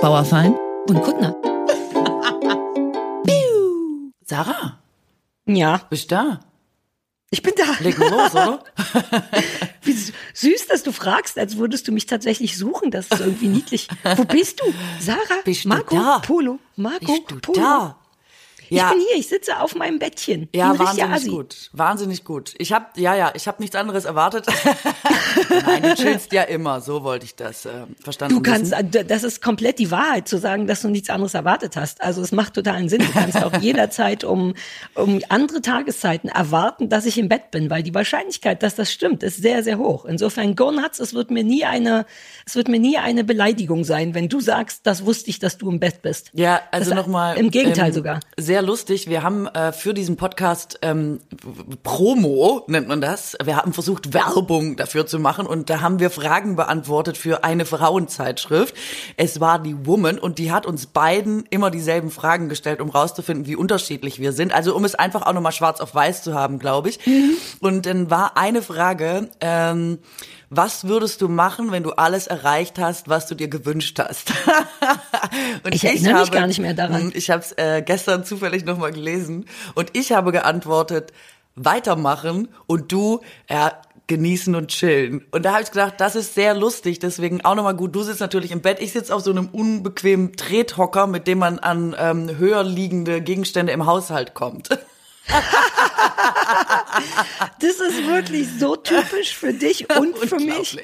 Bauerfein und Kuttner. Sarah, Ja, bist du da? ich bin da. Leg los, oder? Wie sü- süß, dass du fragst, als würdest du mich tatsächlich suchen. Das ist irgendwie niedlich. Wo bist du? Sarah? Bist du Marco? da? Polo? Marco? Bist du Polo? da? Ich Ja. bin hier, ich sitze auf meinem Bettchen. Ja, wahnsinnig gut. Wahnsinnig gut. Ich hab, ja, ja, ich habe nichts anderes erwartet. Nein, du chillst ja immer. So wollte ich das äh, verstanden Du kannst, wissen. das ist komplett die Wahrheit, zu sagen, dass du nichts anderes erwartet hast. Also es macht totalen Sinn. Du kannst auch jederzeit um, um andere Tageszeiten erwarten, dass ich im Bett bin, weil die Wahrscheinlichkeit, dass das stimmt, ist sehr, sehr hoch. Insofern, go nuts, es wird mir nie eine, es wird mir nie eine Beleidigung sein, wenn du sagst, das wusste ich, dass du im Bett bist. Ja, also nochmal. Im Gegenteil sogar. Sehr lustig. Wir haben äh, für diesen Podcast ähm, Promo, nennt man das. Wir haben versucht, Werbung dafür zu machen und da haben wir Fragen beantwortet für eine Frauenzeitschrift. Es war die Woman und die hat uns beiden immer dieselben Fragen gestellt, um rauszufinden, wie unterschiedlich wir sind. Also um es einfach auch nochmal schwarz auf weiß zu haben, glaube ich. Mhm. Und dann war eine Frage, ähm, was würdest du machen, wenn du alles erreicht hast, was du dir gewünscht hast? und Ich erinnere mich gar nicht mehr daran. Hm, Ich habe es äh, gestern zufällig nochmal gelesen und ich habe geantwortet, weitermachen und du, ja, genießen und chillen. Und da habe ich gedacht, das ist sehr lustig, deswegen auch nochmal gut. Du sitzt natürlich im Bett, ich sitze auf so einem unbequemen Trethocker, mit dem man an ähm, höher liegende Gegenstände im Haushalt kommt. Das ist wirklich so typisch für dich und für mich.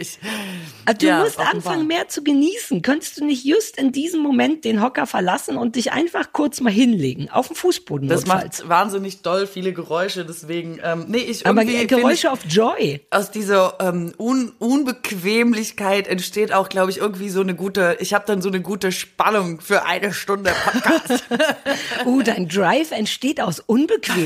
Also Du Ja, musst offenbar. anfangen, mehr zu genießen. Könntest du nicht just in diesem Moment den Hocker verlassen und dich einfach kurz mal hinlegen, auf dem Fußboden Das notfalls. macht wahnsinnig doll viele Geräusche, deswegen, ähm, nee, ich Aber Geräusche auf Joy. aus dieser ähm, Un Unbequemlichkeit entsteht auch, glaube ich, irgendwie so eine gute, ich habe dann so eine gute Spannung für eine Stunde Podcast. Uh, dein Drive entsteht aus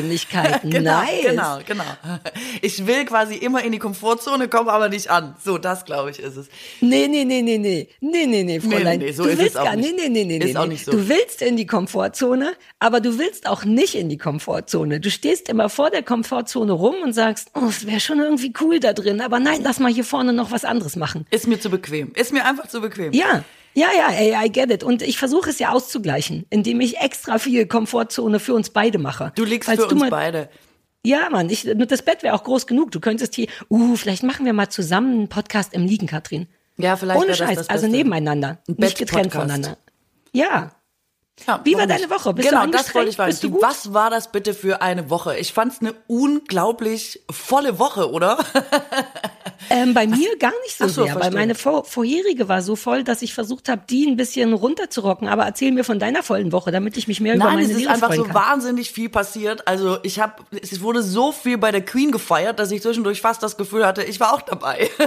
Unbequemlichkeiten. genau, nice. genau, genau. Ich will quasi immer in die Komfortzone, komme aber nicht an. So, das glaube ich ist es. Nee, nee, nee, nee, nee. Nee, nee, nee, Fräulein. nee, so du ist willst es auch gar, nicht. Nee, nee, nee, nee, Ist nee. auch nicht so. Du willst in die Komfortzone, aber du willst auch nicht in die Komfortzone. Du stehst immer vor der Komfortzone rum und sagst, oh, es wäre schon irgendwie cool da drin, aber nein, lass mal hier vorne noch was anderes machen. Ist mir zu bequem. Ist mir einfach zu bequem. Ja, ja, ja, ey, I get it. Und ich versuche es ja auszugleichen, indem ich extra viel Komfortzone für uns beide mache. Du liegst Falls für du uns beide. Ja, Mann, ich, das Bett wäre auch groß genug. Du könntest hier, uh, vielleicht machen wir mal zusammen einen Podcast im Liegen, Katrin. Ja, vielleicht Ohne wäre das Scheiß, das also nebeneinander, Ein nicht getrennt voneinander. Ja, Ja, Wie war deine nicht? Woche? Bist genau, das wollte ich gut? Was war das bitte für eine Woche? Ich fand's eine unglaublich volle Woche, oder? ähm, bei mir gar nicht so, so, sehr, weil verstehe. meine vor, vorherige war so voll, dass ich versucht habe, die ein bisschen runterzurocken. Aber erzähl mir von deiner vollen Woche, damit ich mich mehr über Nein, meine es ist Seele einfach so kann. wahnsinnig viel passiert. Also ich habe, es wurde so viel bei der Queen gefeiert, dass ich zwischendurch fast das Gefühl hatte, ich war auch dabei.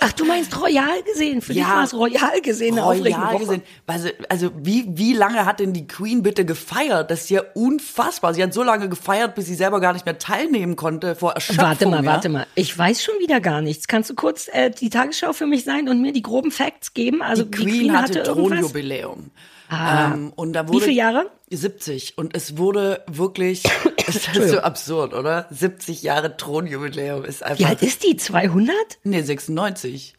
Ach, du meinst royal gesehen? Für dich Ja. war es royal gesehen, Royal gesehen. Also, also wie, wie lange hat denn die Queen bitte gefeiert? Das ist ja unfassbar. Sie hat so lange gefeiert, bis sie selber gar nicht mehr teilnehmen konnte vor Erschöpfung. Warte mal, ja? warte mal. Ich weiß schon wieder gar nichts. Kannst du kurz äh, die Tagesschau für mich sein und mir die groben Facts geben? Also Die Queen, hatte, irgendwas? Thronjubiläum. Ah. Ähm, und da Wie wurde viele Jahre? 70 und es wurde wirklich, ist das so absurd, oder? 70 Jahre Thronjubiläum ist einfach. Wie alt ist die? 200? Nee, 96.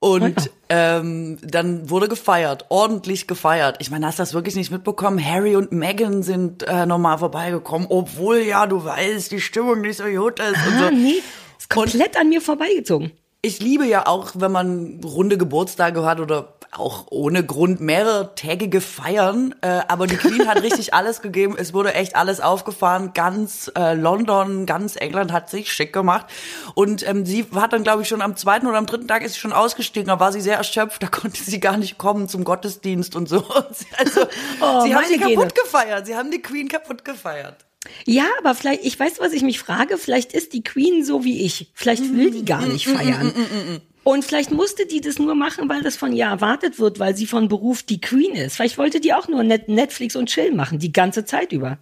Und Oh ja. ähm, dann wurde gefeiert, ordentlich gefeiert. Ich meine, hast du das wirklich nicht mitbekommen? Harry und Meghan sind äh, nochmal vorbeigekommen, obwohl ja, du weißt, die Stimmung nicht so gut ist und Ah, so. nee. Ist komplett an mir vorbeigezogen. Ich liebe ja auch, wenn man runde Geburtstage hat oder auch ohne Grund mehrere tägige Feiern. Äh, aber die Queen hat richtig alles gegeben. Es wurde echt alles aufgefahren. Ganz äh, London, ganz England hat sich schick gemacht. Und ähm, sie hat dann, glaube ich, schon am zweiten oder am dritten Tag ist sie schon ausgestiegen. Da war sie sehr erschöpft. Da konnte sie gar nicht kommen zum Gottesdienst und so. Und sie- Also, Oh, sie haben sie Gene. kaputt gefeiert. Sie haben die Queen kaputt gefeiert. Ja, aber vielleicht, ich weiß, was ich mich frage, vielleicht ist die Queen so wie ich. Vielleicht will die gar nicht feiern. Und vielleicht musste die das nur machen, weil das von ihr erwartet wird, weil sie von Beruf die Queen ist. Vielleicht wollte die auch nur Net Netflix und Chill machen, die ganze Zeit über.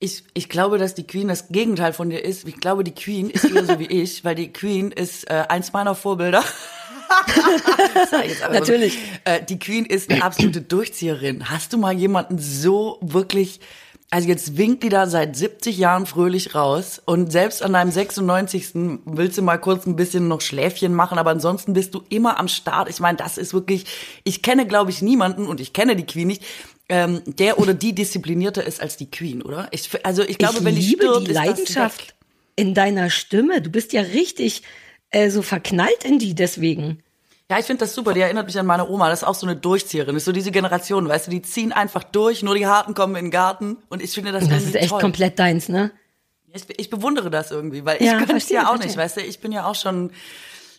Ich, ich glaube, dass die Queen das Gegenteil von dir ist. Ich glaube, die Queen ist eher so wie ich, weil die Queen ist äh, eins meiner Vorbilder. Sag ich jetzt einfach so. Natürlich. Äh, die Queen ist eine absolute Durchzieherin. Hast du mal jemanden so wirklich Also jetzt winkt die da seit 70 Jahren fröhlich raus und selbst an deinem 96. willst du mal kurz ein bisschen noch Schläfchen machen, aber ansonsten bist du immer am Start. Ich meine, das ist wirklich, ich kenne glaube ich niemanden und ich kenne die Queen nicht, ähm, der oder die disziplinierter ist als die Queen, oder? Ich, also ich glaube, ich wenn liebe stirbt, die Leidenschaft in deiner Stimme. Du bist ja richtig äh, so verknallt in die deswegen. Ja, ich finde das super. Die erinnert mich an meine Oma. Das ist auch so eine Durchzieherin. Das ist so diese Generation, weißt du, die ziehen einfach durch, nur die Harten kommen in den Garten. Und ich finde das Das ist echt toll. komplett deins, ne? Ich, ich bewundere das irgendwie, weil Ja, ich könnte es ja auch verstehe. nicht, weißt du, ich bin ja auch schon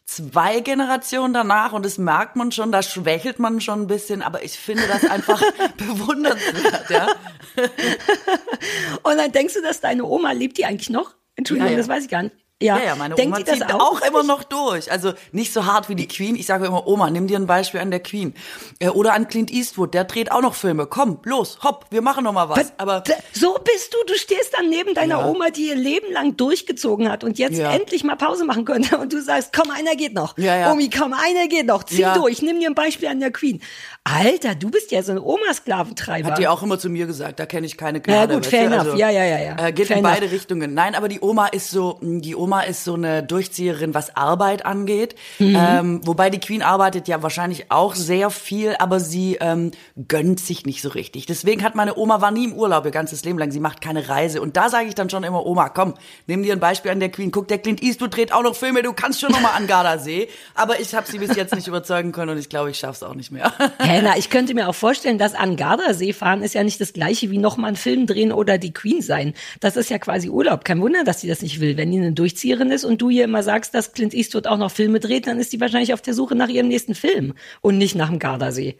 zwei Generationen danach und das merkt man schon, da schwächelt man schon ein bisschen, aber ich finde das einfach bewundernswert, ja. Und dann denkst du, dass deine Oma lebt die eigentlich noch? Entschuldigung, Ja, ja. das weiß ich gar nicht. Ja, Ja, ja, meine Denkt Oma zieht auch, auch, immer noch durch. Also nicht so hart wie die Queen. Ich sage immer, Oma, nimm dir ein Beispiel an der Queen. Äh, Oder an Clint Eastwood, der dreht auch noch Filme. Komm, los, hopp, wir machen noch mal was. Aber so bist du, du stehst dann neben deiner Ja. Oma, die ihr Leben lang durchgezogen hat und jetzt Ja. endlich mal Pause machen könnte und du sagst, komm, einer geht noch. Ja, ja. Omi, komm, einer geht noch. Zieh durch, nimm dir ein Beispiel an der Queen. Alter, du bist ja so ein Oma-Sklaventreiber. hat die auch immer zu mir gesagt, da kenne ich keine Gnade. gut, weißt fair enough. Ja, ja, ja, ja. Äh, geht Fair in beide enough. Richtungen. Nein, aber die Oma ist so, mh, die Oma ist so eine Durchzieherin, was Arbeit angeht. Mhm. Ähm, wobei die Queen arbeitet ja wahrscheinlich auch sehr viel, aber sie ähm, gönnt sich nicht so richtig. Deswegen hat meine Oma war nie im Urlaub ihr ganzes Leben lang. Sie macht keine Reise. Und da sage ich dann schon immer, Oma, komm, nimm dir ein Beispiel an der Queen. Guck, der Clint Eastwood dreht auch noch Filme. Du kannst schon noch mal an Gardasee. Aber ich habe sie bis jetzt nicht überzeugen können und ich glaube, ich schaff's auch nicht mehr. Hä, na, ich könnte mir auch vorstellen, dass an Gardasee fahren ist ja nicht das gleiche wie nochmal einen Film drehen oder die Queen sein. Das ist ja quasi Urlaub. Kein Wunder, dass sie das nicht will. Wenn die eine Durchzieherin ist und du ihr immer sagst, dass Clint Eastwood auch noch Filme dreht, dann ist die wahrscheinlich auf der Suche nach ihrem nächsten Film und nicht nach dem Gardasee.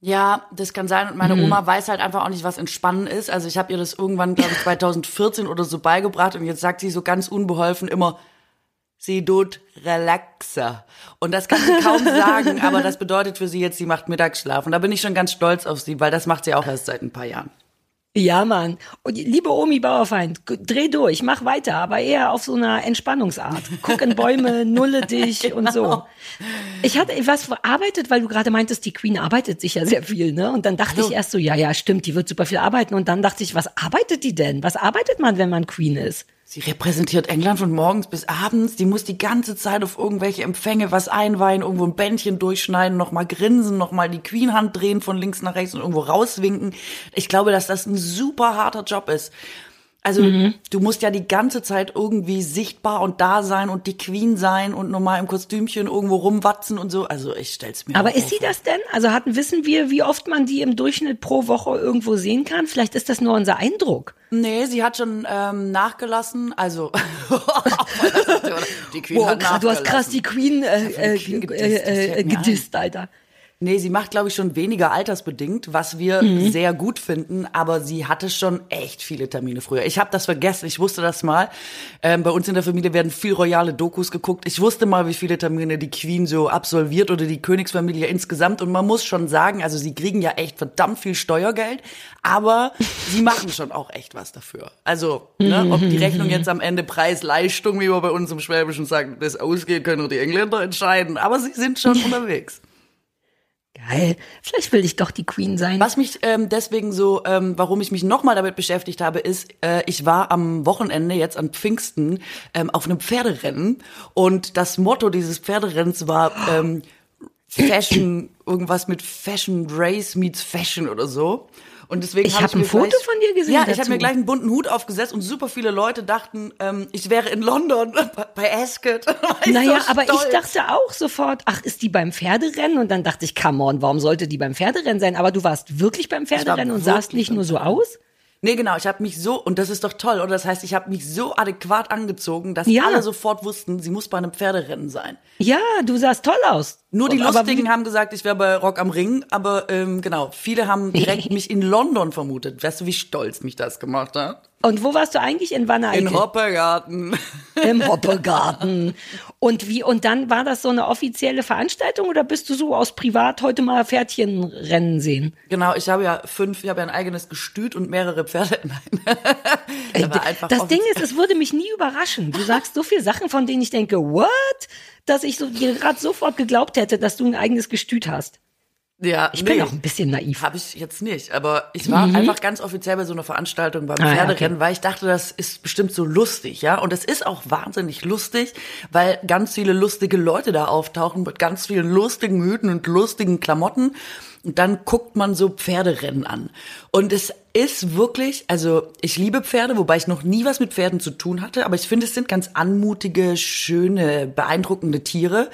Ja, das kann sein. Und meine Mhm. Oma weiß halt einfach auch nicht, was Entspannen ist. Also ich habe ihr das irgendwann, glaube ich, 2014 oder so beigebracht. Und jetzt sagt sie so ganz unbeholfen immer, sie tut relaxer. Und das kann sie kaum sagen, aber das bedeutet für sie jetzt, sie macht Mittagsschlaf. Und da bin ich schon ganz stolz auf sie, weil das macht sie auch erst seit ein paar Jahren. Ja, Mann. Und liebe Omi Bauerfeind, dreh durch, mach weiter, aber eher auf so einer Entspannungsart. Guck in Bäume, nulle dich und so. Ich hatte was verarbeitet, weil du gerade meintest, die Queen arbeitet sich ja sehr viel, ne? Und dann dachte ich erst so, ja, ja, stimmt, die wird super viel arbeiten. Und dann dachte ich, was arbeitet die denn? Was arbeitet man, wenn man Queen ist? Sie repräsentiert England von morgens bis abends. Die muss die ganze Zeit auf irgendwelche Empfänge was einweihen, irgendwo ein Bändchen durchschneiden, nochmal grinsen, nochmal die Queen-Hand drehen von links nach rechts und irgendwo rauswinken. Ich glaube, dass das ein super harter Job ist. Also du musst ja die ganze Zeit irgendwie sichtbar und da sein und die Queen sein und normal im Kostümchen irgendwo rumwatzen und so. Also ich stell's mir Aber ist sie vor. das denn? Also hatten, wissen wir, wie oft man die im Durchschnitt pro Woche irgendwo sehen kann? Vielleicht ist das nur unser Eindruck. Nee, sie hat schon ähm, nachgelassen. Also die Queen Wow, hat krass, du hast krass nachgelassen. die Queen, äh, Ja, äh, Queen gedisst, äh, äh, gedisst, Alter. Nee, sie macht, glaube ich, schon weniger altersbedingt, was wir Mhm. sehr gut finden, aber sie hatte schon echt viele Termine früher. Ich habe das vergessen, ich wusste das mal. Ähm, bei uns in der Familie werden viel royale Dokus geguckt. Ich wusste mal, wie viele Termine die Queen so absolviert oder die Königsfamilie insgesamt. Und man muss schon sagen, also sie kriegen ja echt verdammt viel Steuergeld, aber sie machen schon auch echt was dafür. Also, ne, ob die Rechnung jetzt am Ende Preis-Leistung, wie man bei uns im Schwäbischen sagt, das ausgeht, können nur die Engländer entscheiden. Aber sie sind schon unterwegs. Geil. Vielleicht will ich doch die Queen sein. Was mich ähm, deswegen so, ähm, warum ich mich nochmal damit beschäftigt habe, ist, äh, ich war am Wochenende jetzt an Pfingsten ähm, auf einem Pferderennen und das Motto dieses Pferderennens war ähm, Fashion, irgendwas mit Fashion Race meets Fashion oder so. Und deswegen Ich hab hab ein Foto gleich- von dir gesehen Ja, ich dazu. habe mir gleich einen bunten Hut aufgesetzt und super viele Leute dachten, ähm, ich wäre in London bei Ascot. Ich Naja, so aber ich dachte auch sofort, ach, ist die beim Pferderennen? Und dann dachte ich, come on, warum sollte die beim Pferderennen sein? Aber du warst wirklich beim Pferderennen und sahst nicht nur so aus? Nee, genau, ich habe mich so, und das ist doch toll, oder? Das heißt, ich habe mich so adäquat angezogen, dass Ja. alle sofort wussten, sie muss bei einem Pferderennen sein. Ja, du sahst toll aus. Nur die Und- Lustigen haben gesagt, ich wäre bei Rock am Ring, aber ähm, genau, viele haben direkt mich in London vermutet. Weißt du, wie stolz mich das gemacht hat? Und wo warst du eigentlich in Wanne In Hoppegarten. Im Hoppegarten. Und wie, und dann war das so eine offizielle Veranstaltung oder bist du so aus privat heute mal Pferdchenrennen sehen? Genau, ich habe ja fünf, ich habe ja ein eigenes Gestüt und mehrere Pferde. Nein. Ey, einfach das Ding ist, es würde mich nie überraschen. Du sagst so viele Sachen, von denen ich denke, what? Dass ich so gerade sofort geglaubt hätte, dass du ein eigenes Gestüt hast. Ja, ich bin auch ein bisschen naiv. Habe ich jetzt nicht, aber ich war Mhm. einfach ganz offiziell bei so einer Veranstaltung beim Ah, ja, Pferderennen, okay. weil ich dachte, das ist bestimmt so lustig, ja. Und es ist auch wahnsinnig lustig, weil ganz viele lustige Leute da auftauchen mit ganz vielen lustigen Hüten und lustigen Klamotten. Und dann guckt man so Pferderennen an. Und es ist wirklich, also ich liebe Pferde, wobei ich noch nie was mit Pferden zu tun hatte, aber ich finde, es sind ganz anmutige, schöne, beeindruckende Tiere.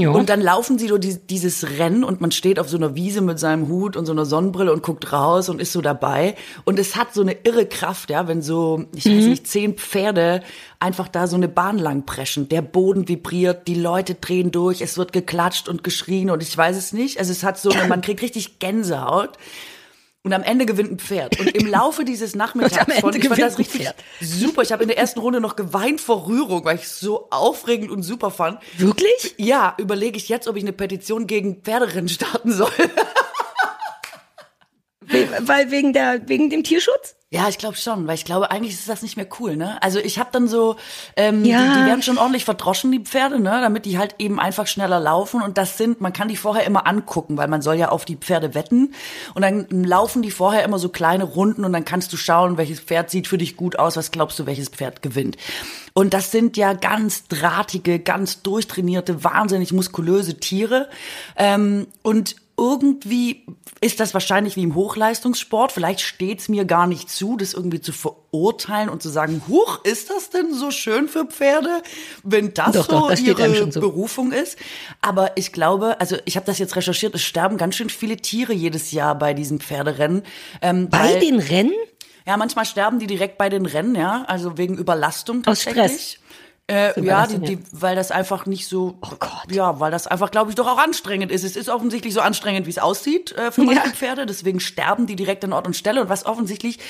Ja. Und dann laufen sie durch die- dieses Rennen und man steht auf so einer Wiese mit seinem Hut und so einer Sonnenbrille und guckt raus und ist so dabei. Und es hat so eine irre Kraft, ja, wenn so, ich weiß nicht, zehn Pferde einfach da so eine Bahn lang preschen. Der Boden vibriert, die Leute drehen durch, es wird geklatscht und geschrien und ich weiß es nicht. Also es hat so, eine, man kriegt richtig Gänsehaut. Und am Ende gewinnt ein Pferd. Und im Laufe dieses Nachmittags von, ich fand das richtig super. Ich habe in der ersten Runde noch geweint vor Rührung, weil ich es so aufregend und super fand. Wirklich? Ja, überlege ich jetzt, ob ich eine Petition gegen Pferderennen starten soll. We- Weil wegen der, wegen dem Tierschutz? Ja, ich glaube schon, weil ich glaube, eigentlich ist das nicht mehr cool, ne? Also ich habe dann so, ähm, Ja. die, die werden schon ordentlich verdroschen, die Pferde, ne? Damit die halt eben einfach schneller laufen. Und das sind, man kann die vorher immer angucken, weil man soll ja auf die Pferde wetten. Und dann laufen die vorher immer so kleine Runden und dann kannst du schauen, welches Pferd sieht für dich gut aus, was glaubst du, welches Pferd gewinnt. Und das sind ja ganz drahtige, ganz durchtrainierte, wahnsinnig muskulöse Tiere. Ähm, und irgendwie ist das wahrscheinlich wie im Hochleistungssport. Vielleicht steht's mir gar nicht zu, das irgendwie zu verurteilen und zu sagen, huch, ist das denn so schön für Pferde, wenn das Doch, so doch, das steht ihre zu. Berufung ist? Aber ich glaube, also ich habe das jetzt recherchiert, es sterben ganz schön viele Tiere jedes Jahr bei diesen Pferderennen. Ähm, Bei den Rennen? ja, manchmal sterben die direkt bei den Rennen, ja, also wegen Überlastung Aus tatsächlich. Stress. Äh, ja, die, die, weil das einfach nicht so. Oh Gott. Ja, weil das einfach, glaube ich, doch auch anstrengend ist. Es ist offensichtlich so anstrengend, wie es aussieht äh, für manche Ja. Pferde. Deswegen sterben die direkt an Ort und Stelle. Und was offensichtlich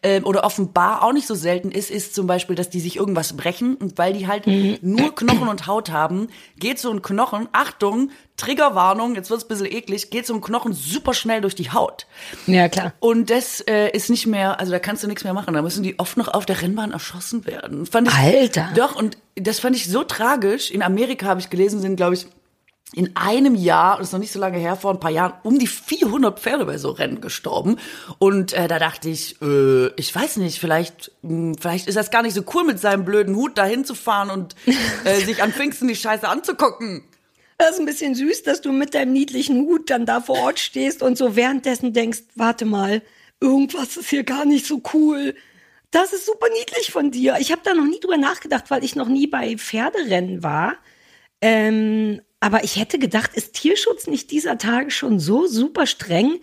äh, oder offenbar auch nicht so selten ist, ist zum Beispiel, dass die sich irgendwas brechen und weil die halt Mhm. nur Knochen und Haut haben, geht so ein Knochen, Achtung, Triggerwarnung, jetzt wird's ein bisschen eklig, geht so ein Knochen super schnell durch die Haut. Ja, klar. Und das äh, ist nicht mehr, also da kannst du nichts mehr machen. Da müssen die oft noch auf der Rennbahn erschossen werden. Fand ich, Alter. Doch, und das fand ich so tragisch. In Amerika habe ich gelesen, sind, glaube ich, in einem Jahr, das ist noch nicht so lange her, vor ein paar Jahren, um die 400 Pferde bei so Rennen gestorben. Und äh, da dachte ich, äh, ich weiß nicht, vielleicht, mh, vielleicht ist das gar nicht so cool, mit seinem blöden Hut dahin zu fahren und äh, sich an Pfingsten die Scheiße anzugucken. Das ist ein bisschen süß, dass du mit deinem niedlichen Hut dann da vor Ort stehst und so währenddessen denkst, warte mal, irgendwas ist hier gar nicht so cool. Das ist super niedlich von dir. Ich habe da noch nie drüber nachgedacht, weil ich noch nie bei Pferderennen war. Ähm, aber ich hätte gedacht, ist Tierschutz nicht dieser Tage schon so super streng,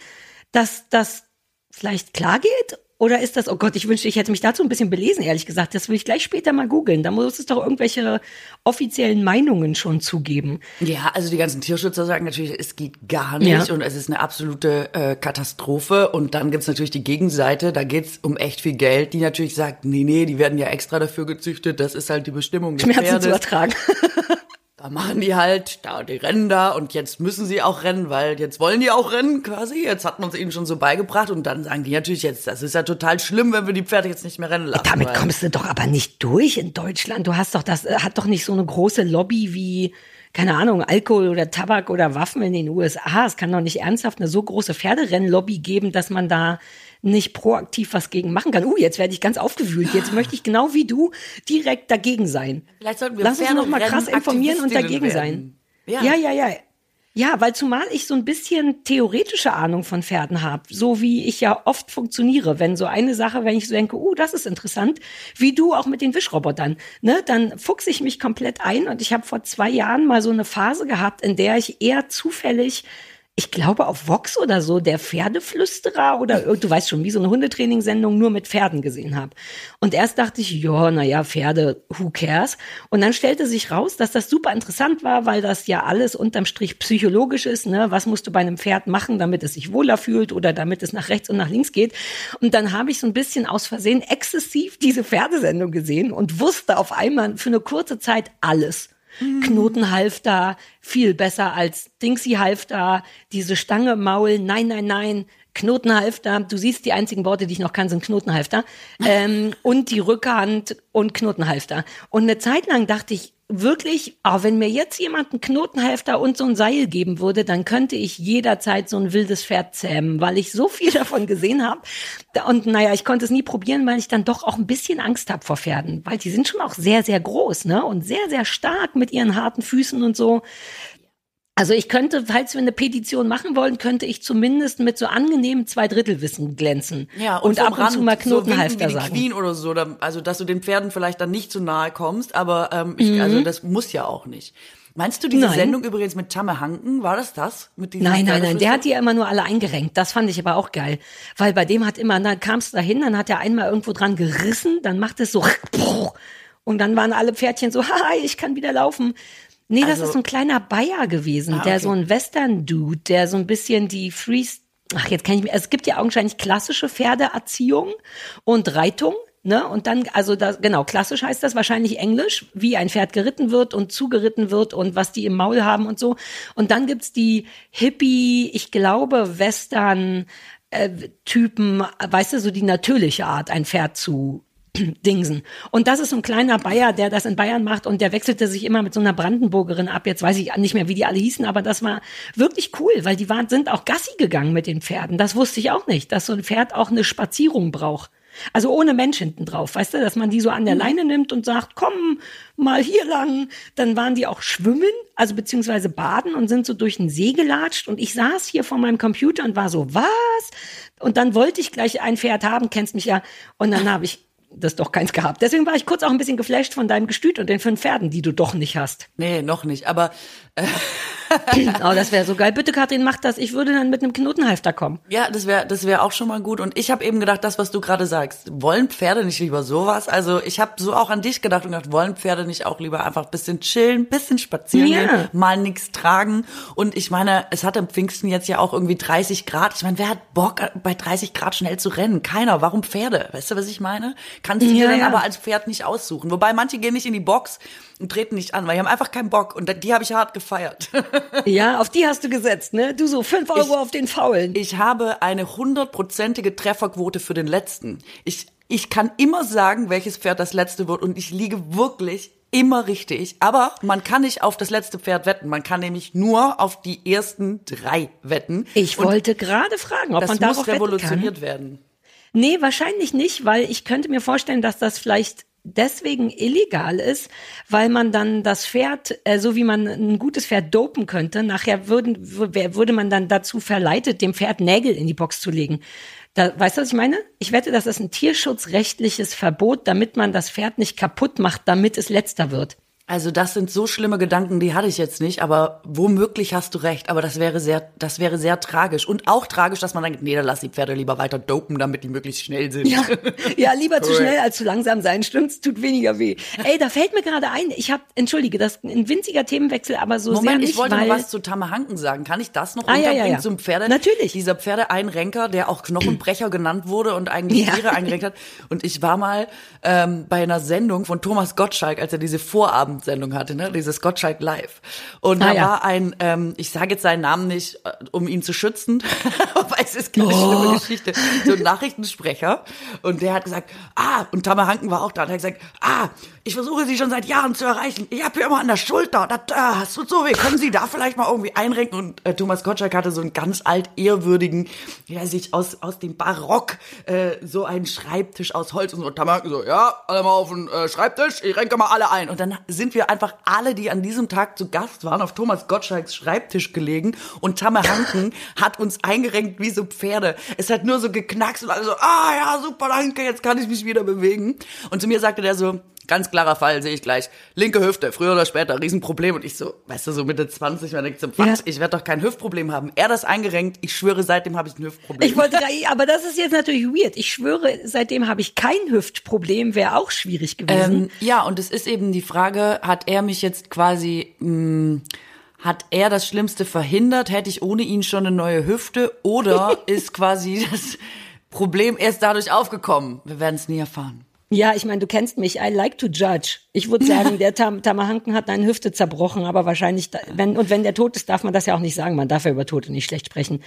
dass das vielleicht klar geht? Oder ist das, oh Gott, ich wünschte, ich hätte mich dazu ein bisschen belesen, ehrlich gesagt. Das will ich gleich später mal googeln. Da muss es doch irgendwelche offiziellen Meinungen schon zugeben. Ja, also die ganzen Tierschützer sagen natürlich, es geht gar nicht Ja. und es ist eine absolute äh, Katastrophe. Und dann gibt's natürlich die Gegenseite, da geht's um echt viel Geld, die natürlich sagt, nee, nee, die werden ja extra dafür gezüchtet, das ist halt die Bestimmung Schmerzen Pferdes. zu ertragen. Da machen die halt, da die rennen da und jetzt müssen sie auch rennen, weil jetzt wollen die auch rennen quasi. Jetzt hat man es ihnen schon so beigebracht und dann sagen die natürlich jetzt, das ist ja total schlimm, wenn wir die Pferde jetzt nicht mehr rennen lassen. Damit kommst du doch aber nicht durch in Deutschland. Du hast doch das, äh, hat doch nicht so eine große Lobby wie, keine Ahnung, Alkohol oder Tabak oder Waffen in den USA. Es kann doch nicht ernsthaft eine so große Pferderennlobby geben, dass man da nicht proaktiv was gegen machen kann. Uh, jetzt werde ich ganz aufgewühlt. Jetzt möchte ich genau wie du direkt dagegen sein. Vielleicht sollten wir Lass uns noch mal krass informieren und dagegen sein. werden. Ja, ja, ja. Ja, weil zumal ich so ein bisschen theoretische Ahnung von Pferden habe, so wie ich ja oft funktioniere. Wenn so eine Sache, wenn ich so denke, uh, das ist interessant, wie du auch mit den Wischrobotern, ne, dann fuchse ich mich komplett ein und ich habe vor zwei Jahren mal so eine Phase gehabt, in der ich eher zufällig ich glaube auf Vox oder so, der Pferdeflüsterer oder du weißt schon, wie so eine Hundetrainingssendung nur mit Pferden gesehen habe. Und erst dachte ich, ja, naja, Pferde, who cares? Und dann stellte sich raus, dass das super interessant war, weil das ja alles unterm Strich psychologisch ist. Ne? Was musst du bei einem Pferd machen, damit es sich wohler fühlt oder damit es nach rechts und nach links geht? Und dann habe ich so ein bisschen aus Versehen exzessiv diese Pferdesendung gesehen und wusste auf einmal für eine kurze Zeit alles. Knotenhalfter, viel besser als Dingsy-Halfter, diese Stange Maul, nein, nein, nein, Knotenhalfter, du siehst, die einzigen Worte, die ich noch kann, sind Knotenhalfter. Ähm, und die Rückhand und Knotenhalfter. Und eine Zeit lang dachte ich, wirklich, auch wenn mir jetzt jemand einen Knotenhalfter und so ein Seil geben würde, dann könnte ich jederzeit so ein wildes Pferd zähmen, weil ich so viel davon gesehen habe. Und naja, ich konnte es nie probieren, weil ich dann doch auch ein bisschen Angst habe vor Pferden, weil die sind schon auch sehr, sehr groß, ne? Und sehr, sehr stark mit ihren harten Füßen und so. Also ich könnte, falls wir eine Petition machen wollen, könnte ich zumindest mit so angenehmen Zweidrittelwissen glänzen. Ja, und, und ab und Rand zu mal Knotenhalfter so sagen. Queen oder so, also dass du den Pferden vielleicht dann nicht zu nahe kommst, aber ähm, ich, mhm. also das muss ja auch nicht. Meinst du diese nein. Sendung übrigens mit Tamme Hanken? War das das? Mit diesem nein, nein, nein. Der hat die ja immer nur alle eingerenkt. Das fand ich aber auch geil. Weil bei dem hat immer, dann kamst du dahin, dann hat er einmal irgendwo dran gerissen, dann macht es so und dann waren alle Pferdchen so, haha, ich kann wieder laufen. Nee, das also, ist so ein kleiner Bayer gewesen, ah, okay. der so ein Western-Dude, der so ein bisschen die Freeze, ach, jetzt kann ich mir, es gibt ja augenscheinlich klassische Pferdeerziehung und Reitung. Ne? Und dann, also das, genau, klassisch heißt das wahrscheinlich Englisch, wie ein Pferd geritten wird und zugeritten wird und was die im Maul haben und so. Und dann gibt's die Hippie, ich glaube, Western äh, Typen, weißt du, so die natürliche Art, ein Pferd zu Dingsen. Und das ist so ein kleiner Bayer, der das in Bayern macht und der wechselte sich immer mit so einer Brandenburgerin ab. Jetzt weiß ich nicht mehr, wie die alle hießen, aber das war wirklich cool, weil die waren, sind auch Gassi gegangen mit den Pferden. Das wusste ich auch nicht, dass so ein Pferd auch eine Spazierung braucht. Also ohne Mensch hinten drauf, weißt du, dass man die so an der mhm. Leine nimmt und sagt, komm mal hier lang. Dann waren die auch schwimmen, also beziehungsweise baden und sind so durch den See gelatscht und ich saß hier vor meinem Computer und war so, was? Und dann wollte ich gleich ein Pferd haben, kennst mich ja. Und dann habe ich das doch keins gehabt. Deswegen war ich kurz auch ein bisschen geflasht von deinem Gestüt und den fünf Pferden, die du doch nicht hast. Nee, noch nicht. Aber oh, das wäre so geil. Bitte, Kathrin, mach das. Ich würde dann mit einem Knotenhalfter kommen. Ja, das wäre das wäre auch schon mal gut. Und ich habe eben gedacht, das, was du gerade sagst, wollen Pferde nicht lieber sowas? Also ich habe so auch an dich gedacht und gedacht, wollen Pferde nicht auch lieber einfach bisschen chillen, bisschen spazieren ja. gehen, mal nichts tragen. Und ich meine, es hat am Pfingsten jetzt ja auch irgendwie 30 Grad. Ich meine, wer hat Bock, bei 30 Grad schnell zu rennen? Keiner. Warum Pferde? Weißt du, was ich meine? Kannst du ja, dir dann ja. aber als Pferd nicht aussuchen. Wobei manche gehen nicht in die Box und treten nicht an, weil die haben einfach keinen Bock. Und die habe ich hart gefeiert. Ja, auf die hast du gesetzt, ne? Du so fünf Euro ich, auf den Faulen. Ich habe eine hundertprozentige Trefferquote für den letzten. Ich, ich kann immer sagen, welches Pferd das letzte wird und ich liege wirklich immer richtig. Aber man kann nicht auf das letzte Pferd wetten. Man kann nämlich nur auf die ersten drei wetten. Ich und wollte gerade fragen, ob man darauf. Das muss revolutioniert werden. Nee, wahrscheinlich nicht, weil ich könnte mir vorstellen, dass das vielleicht deswegen illegal ist, weil man dann das Pferd, äh, so wie man ein gutes Pferd dopen könnte, nachher würden, würde man dann dazu verleitet, dem Pferd Nägel in die Box zu legen. Da, weißt du, was ich meine? Ich wette, das ist ein tierschutzrechtliches Verbot, damit man das Pferd nicht kaputt macht, damit es letzter wird. Also das sind so schlimme Gedanken, die hatte ich jetzt nicht, aber womöglich hast du recht, aber das wäre sehr, das wäre sehr tragisch und auch tragisch, dass man denkt, nee, dann lass die Pferde lieber weiter dopen, damit die möglichst schnell sind. Ja, ja lieber zu schnell als zu langsam sein, stimmt's, tut weniger weh. Ey, da fällt mir gerade ein, ich habe, entschuldige, das ist ein winziger Themenwechsel, aber so Moment, sehr nicht, ich wollte weil... noch was zu Tamahanken sagen. Kann ich das noch ah, unterbringen ja, ja, ja. zum Pferde? Natürlich. Dieser Pferdeeinrenker, der auch Knochenbrecher genannt wurde und eigentlich Tiere eingerenkt hat. Und ich war mal ähm, bei einer Sendung von Thomas Gottschalk, als er diese Vorabendsendung hatte, ne? dieses Gottschalk Live. Und ah, da ja. war ein, ähm, ich sage jetzt seinen Namen nicht, äh, um ihn zu schützen, aber es ist keine oh. schlimme Geschichte, so ein Nachrichtensprecher. Und der hat gesagt, ah, und Tamer Hanken war auch da, und er hat gesagt, ah, ich versuche Sie schon seit Jahren zu erreichen. Ich habe hier immer an der Schulter, das, das tut so weh. Können Sie da vielleicht mal irgendwie einrenken? Und äh, Thomas Gottschalk hatte so einen ganz alt ehrwürdigen, der sich aus, aus dem Barock äh, so einen Schreibtisch aus Holz und so. Und Tamer Hanken so, ja, alle mal auf den äh, Schreibtisch, ich renke mal alle ein. Und dann sind wir einfach alle, die an diesem Tag zu Gast waren, auf Thomas Gottschalks Schreibtisch gelegen und Tamer Hanken hat uns eingerenkt wie so Pferde. Es hat nur so geknackst und alle so, ah ja, super, danke, jetzt kann ich mich wieder bewegen. Und zu mir sagte der so, Ganz klarer Fall, sehe ich gleich. Linke Hüfte, früher oder später, Riesenproblem. Und ich so, weißt du, so Mitte 20, man denkt so, was, ja. ich werde doch kein Hüftproblem haben. Er das eingerenkt, ich schwöre, seitdem habe ich ein Hüftproblem. Ich wollte aber das ist jetzt natürlich weird. Ich schwöre, seitdem habe ich kein Hüftproblem, wäre auch schwierig gewesen. Ähm, ja, und es ist eben die Frage, hat er mich jetzt quasi, mh, hm, hat er das Schlimmste verhindert? Hätte ich ohne ihn schon eine neue Hüfte? Oder ist quasi das Problem erst dadurch aufgekommen? Wir werden es nie erfahren. Ja, ich meine, du kennst mich. I like to judge. Ich würde sagen, der Tam Tamahanken hat eine Hüfte zerbrochen, aber wahrscheinlich, wenn, und wenn der tot ist, darf man das ja auch nicht sagen. Man darf ja über Tote nicht schlecht sprechen.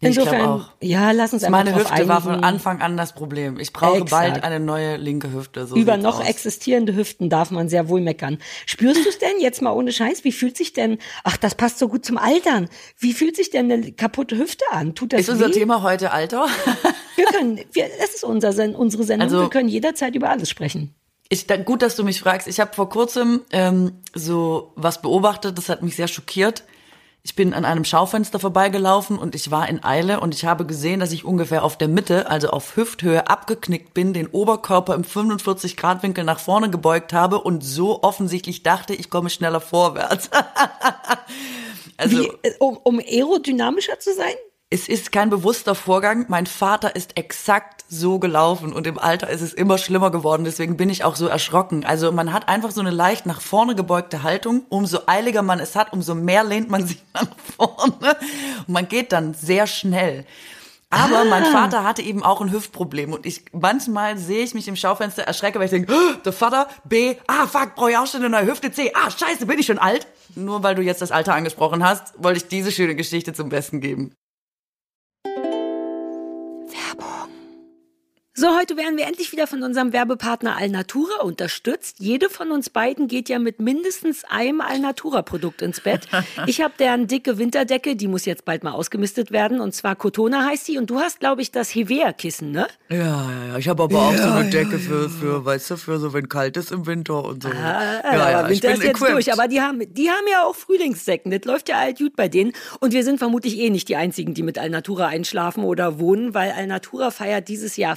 Insofern, auch. ja, lass uns einfach Meine Hüfte einigen. war von Anfang an das Problem. Ich brauche Exakt. bald eine neue linke Hüfte. So über noch aus. existierende Hüften darf man sehr wohl meckern. Spürst du es denn jetzt mal ohne Scheiß? Wie fühlt sich denn, ach, das passt so gut zum Altern. Wie fühlt sich denn eine kaputte Hüfte an? Tut das Ist unser Thema heute Alter? wir können, wir, das ist unser, unsere Sendung. Also, wir können jederzeit über alles sprechen. Ich, gut, dass du mich fragst. Ich habe vor kurzem ähm, so was beobachtet, das hat mich sehr schockiert. Ich bin an einem Schaufenster vorbeigelaufen und ich war in Eile und ich habe gesehen, dass ich ungefähr auf der Mitte, also auf Hüfthöhe, abgeknickt bin, den Oberkörper im 45 Grad Winkel nach vorne gebeugt habe und so offensichtlich dachte, ich komme schneller vorwärts. also, Wie, äh, um, um aerodynamischer zu sein? Es ist kein bewusster Vorgang. Mein Vater ist exakt so gelaufen und im Alter ist es immer schlimmer geworden. Deswegen bin ich auch so erschrocken. Also man hat einfach so eine leicht nach vorne gebeugte Haltung. Umso eiliger man es hat, umso mehr lehnt man sich nach vorne und man geht dann sehr schnell. Aber ah. mein Vater hatte eben auch ein Hüftproblem und ich manchmal sehe ich mich im Schaufenster erschrecke, weil ich denke, oh, der Vater, B, ah fuck, brauche ich auch schon eine neue Hüfte, C, ah scheiße, bin ich schon alt. Nur weil du jetzt das Alter angesprochen hast, wollte ich diese schöne Geschichte zum Besten geben. So, heute werden wir endlich wieder von unserem Werbepartner Alnatura unterstützt. Jede von uns beiden geht ja mit mindestens einem Alnatura-Produkt ins Bett. Ich habe deren dicke Winterdecke, die muss jetzt bald mal ausgemistet werden. Und zwar Cotona heißt die. Und du hast, glaube ich, das Hevea-Kissen, ne? Ja, ja, ja. Ich habe aber auch ja, so eine Decke für, für, weißt du, für so, wenn kalt ist im Winter und so. Ah, ja, ja, Winter ist jetzt equipped. durch. Aber die haben, die haben ja auch Frühlingsdecken. Das läuft ja alt gut bei denen. Und wir sind vermutlich eh nicht die Einzigen, die mit Alnatura einschlafen oder wohnen, weil Alnatura feiert dieses Jahr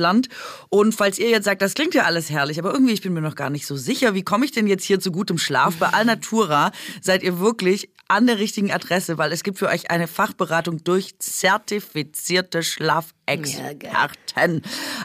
Deutschland. Und falls ihr jetzt sagt, das klingt ja alles herrlich, aber irgendwie, ich bin mir noch gar nicht so sicher, wie komme ich denn jetzt hier zu gutem Schlaf? Bei Alnatura seid ihr wirklich an der richtigen Adresse, weil es gibt für euch eine Fachberatung durch zertifizierte Schlafexperten.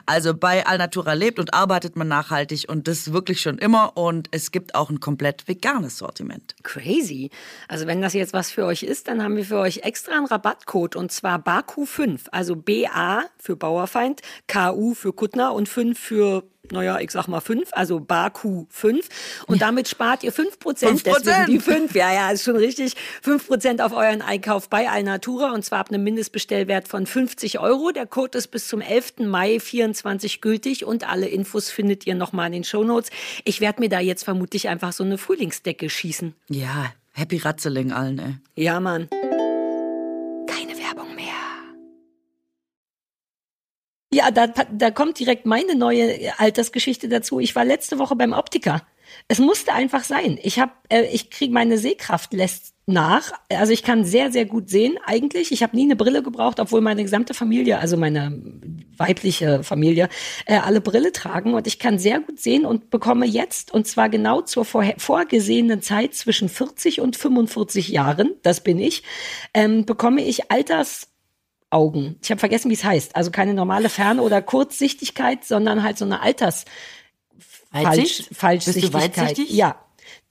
Also bei Alnatura lebt und arbeitet man nachhaltig und das wirklich schon immer und es gibt auch ein komplett veganes Sortiment. Crazy. Also wenn das jetzt was für euch ist, dann haben wir für euch extra einen Rabattcode und zwar BAKU5, also BA für Bauerfeind, KU für Kuttner und 5 für naja, ich sag mal fünf, also Baku fünf. Und damit spart ihr fünf Prozent. Deswegen die fünf. Ja, ja, ist schon richtig. Fünf Prozent auf euren Einkauf bei Alnatura und zwar ab einem Mindestbestellwert von 50 Euro. Der Code ist bis zum 11. Mai 24 gültig und alle Infos findet ihr nochmal in den Shownotes. Ich werde mir da jetzt vermutlich einfach so eine Frühlingsdecke schießen. Ja, happy Ratzeling allen, ey. Ja, Mann. Ja, da, da kommt direkt meine neue Altersgeschichte dazu. Ich war letzte Woche beim Optiker. Es musste einfach sein. Ich habe, äh, ich kriege meine Sehkraft lässt nach. Also ich kann sehr, sehr gut sehen eigentlich. Ich habe nie eine Brille gebraucht, obwohl meine gesamte Familie, also meine weibliche Familie, äh, alle Brille tragen. Und ich kann sehr gut sehen und bekomme jetzt, und zwar genau zur vorgesehenen Zeit zwischen 40 und 45 Jahren, das bin ich, ähm, bekomme ich Alters Augen. Ich habe vergessen, wie es heißt. Also keine normale Fern- oder Kurzsichtigkeit, sondern halt so eine Alters Falsch, Falschsichtigkeit. Bist du weitsichtig? Ja.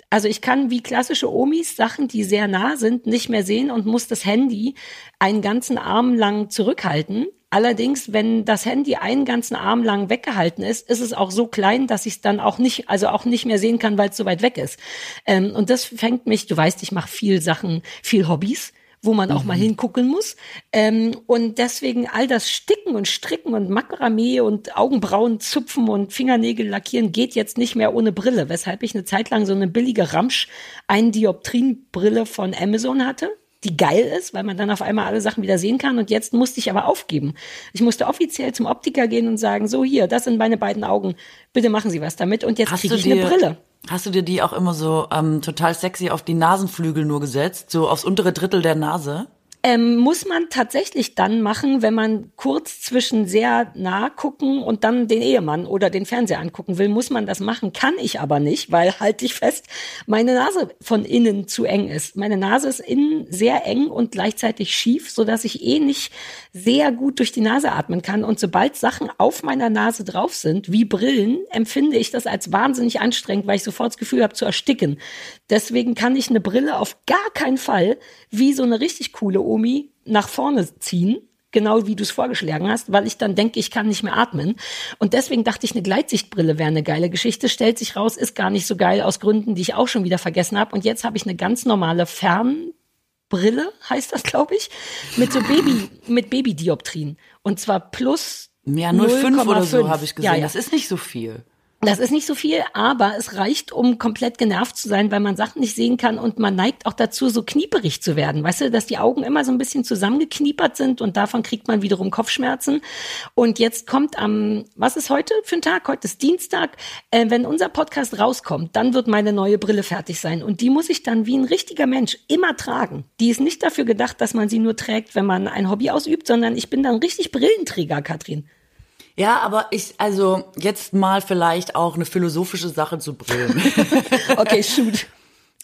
Also ich kann wie klassische Omis Sachen, die sehr nah sind, nicht mehr sehen und muss das Handy einen ganzen Arm lang zurückhalten. Allerdings, wenn das Handy einen ganzen Arm lang weggehalten ist, ist es auch so klein, dass ich es dann auch nicht, also auch nicht mehr sehen kann, weil es so weit weg ist. Ähm, und das fängt mich, du weißt, ich mache viel Sachen, viel Hobbys wo man auch mal mhm. hingucken muss. Ähm, und deswegen all das Sticken und Stricken und Makramee und Augenbrauen zupfen und Fingernägel lackieren geht jetzt nicht mehr ohne Brille, weshalb ich eine Zeit lang so eine billige Ramsch ein Dioptrin-Brille von Amazon hatte die geil ist, weil man dann auf einmal alle Sachen wieder sehen kann. Und jetzt musste ich aber aufgeben. Ich musste offiziell zum Optiker gehen und sagen, so hier, das sind meine beiden Augen. Bitte machen Sie was damit. Und jetzt kriege ich eine Brille. Hast du dir die auch immer so ähm, total sexy auf die Nasenflügel nur gesetzt, so aufs untere Drittel der Nase? Ähm, muss man tatsächlich dann machen, wenn man kurz zwischen sehr nah gucken und dann den Ehemann oder den Fernseher angucken will, muss man das machen. Kann ich aber nicht, weil halte ich fest, meine Nase von innen zu eng ist. Meine Nase ist innen sehr eng und gleichzeitig schief, so dass ich eh nicht sehr gut durch die Nase atmen kann. Und sobald Sachen auf meiner Nase drauf sind, wie Brillen, empfinde ich das als wahnsinnig anstrengend, weil ich sofort das Gefühl habe zu ersticken. Deswegen kann ich eine Brille auf gar keinen Fall wie so eine richtig coole Omi nach vorne ziehen, genau wie du es vorgeschlagen hast, weil ich dann denke, ich kann nicht mehr atmen. Und deswegen dachte ich, eine Gleitsichtbrille wäre eine geile Geschichte. Stellt sich raus, ist gar nicht so geil aus Gründen, die ich auch schon wieder vergessen habe. Und jetzt habe ich eine ganz normale Fernbrille, heißt das, glaube ich, mit so Baby, mit Babydioptrien. Und zwar plus Ja, 0,5 oder so 0,5. habe ich gesehen. Ja, ja. Das ist nicht so viel. Das ist nicht so viel, aber es reicht, um komplett genervt zu sein, weil man Sachen nicht sehen kann und man neigt auch dazu, so knieperig zu werden. Weißt du, dass die Augen immer so ein bisschen zusammengekniepert sind und davon kriegt man wiederum Kopfschmerzen. Und jetzt kommt am, was ist heute für ein Tag? Heute ist Dienstag. Äh, wenn unser Podcast rauskommt, dann wird meine neue Brille fertig sein. Und die muss ich dann wie ein richtiger Mensch immer tragen. Die ist nicht dafür gedacht, dass man sie nur trägt, wenn man ein Hobby ausübt, sondern ich bin dann richtig Brillenträger, Katrin. Ja, aber ich, also jetzt mal vielleicht auch eine philosophische Sache zu Brillen. Okay, shoot.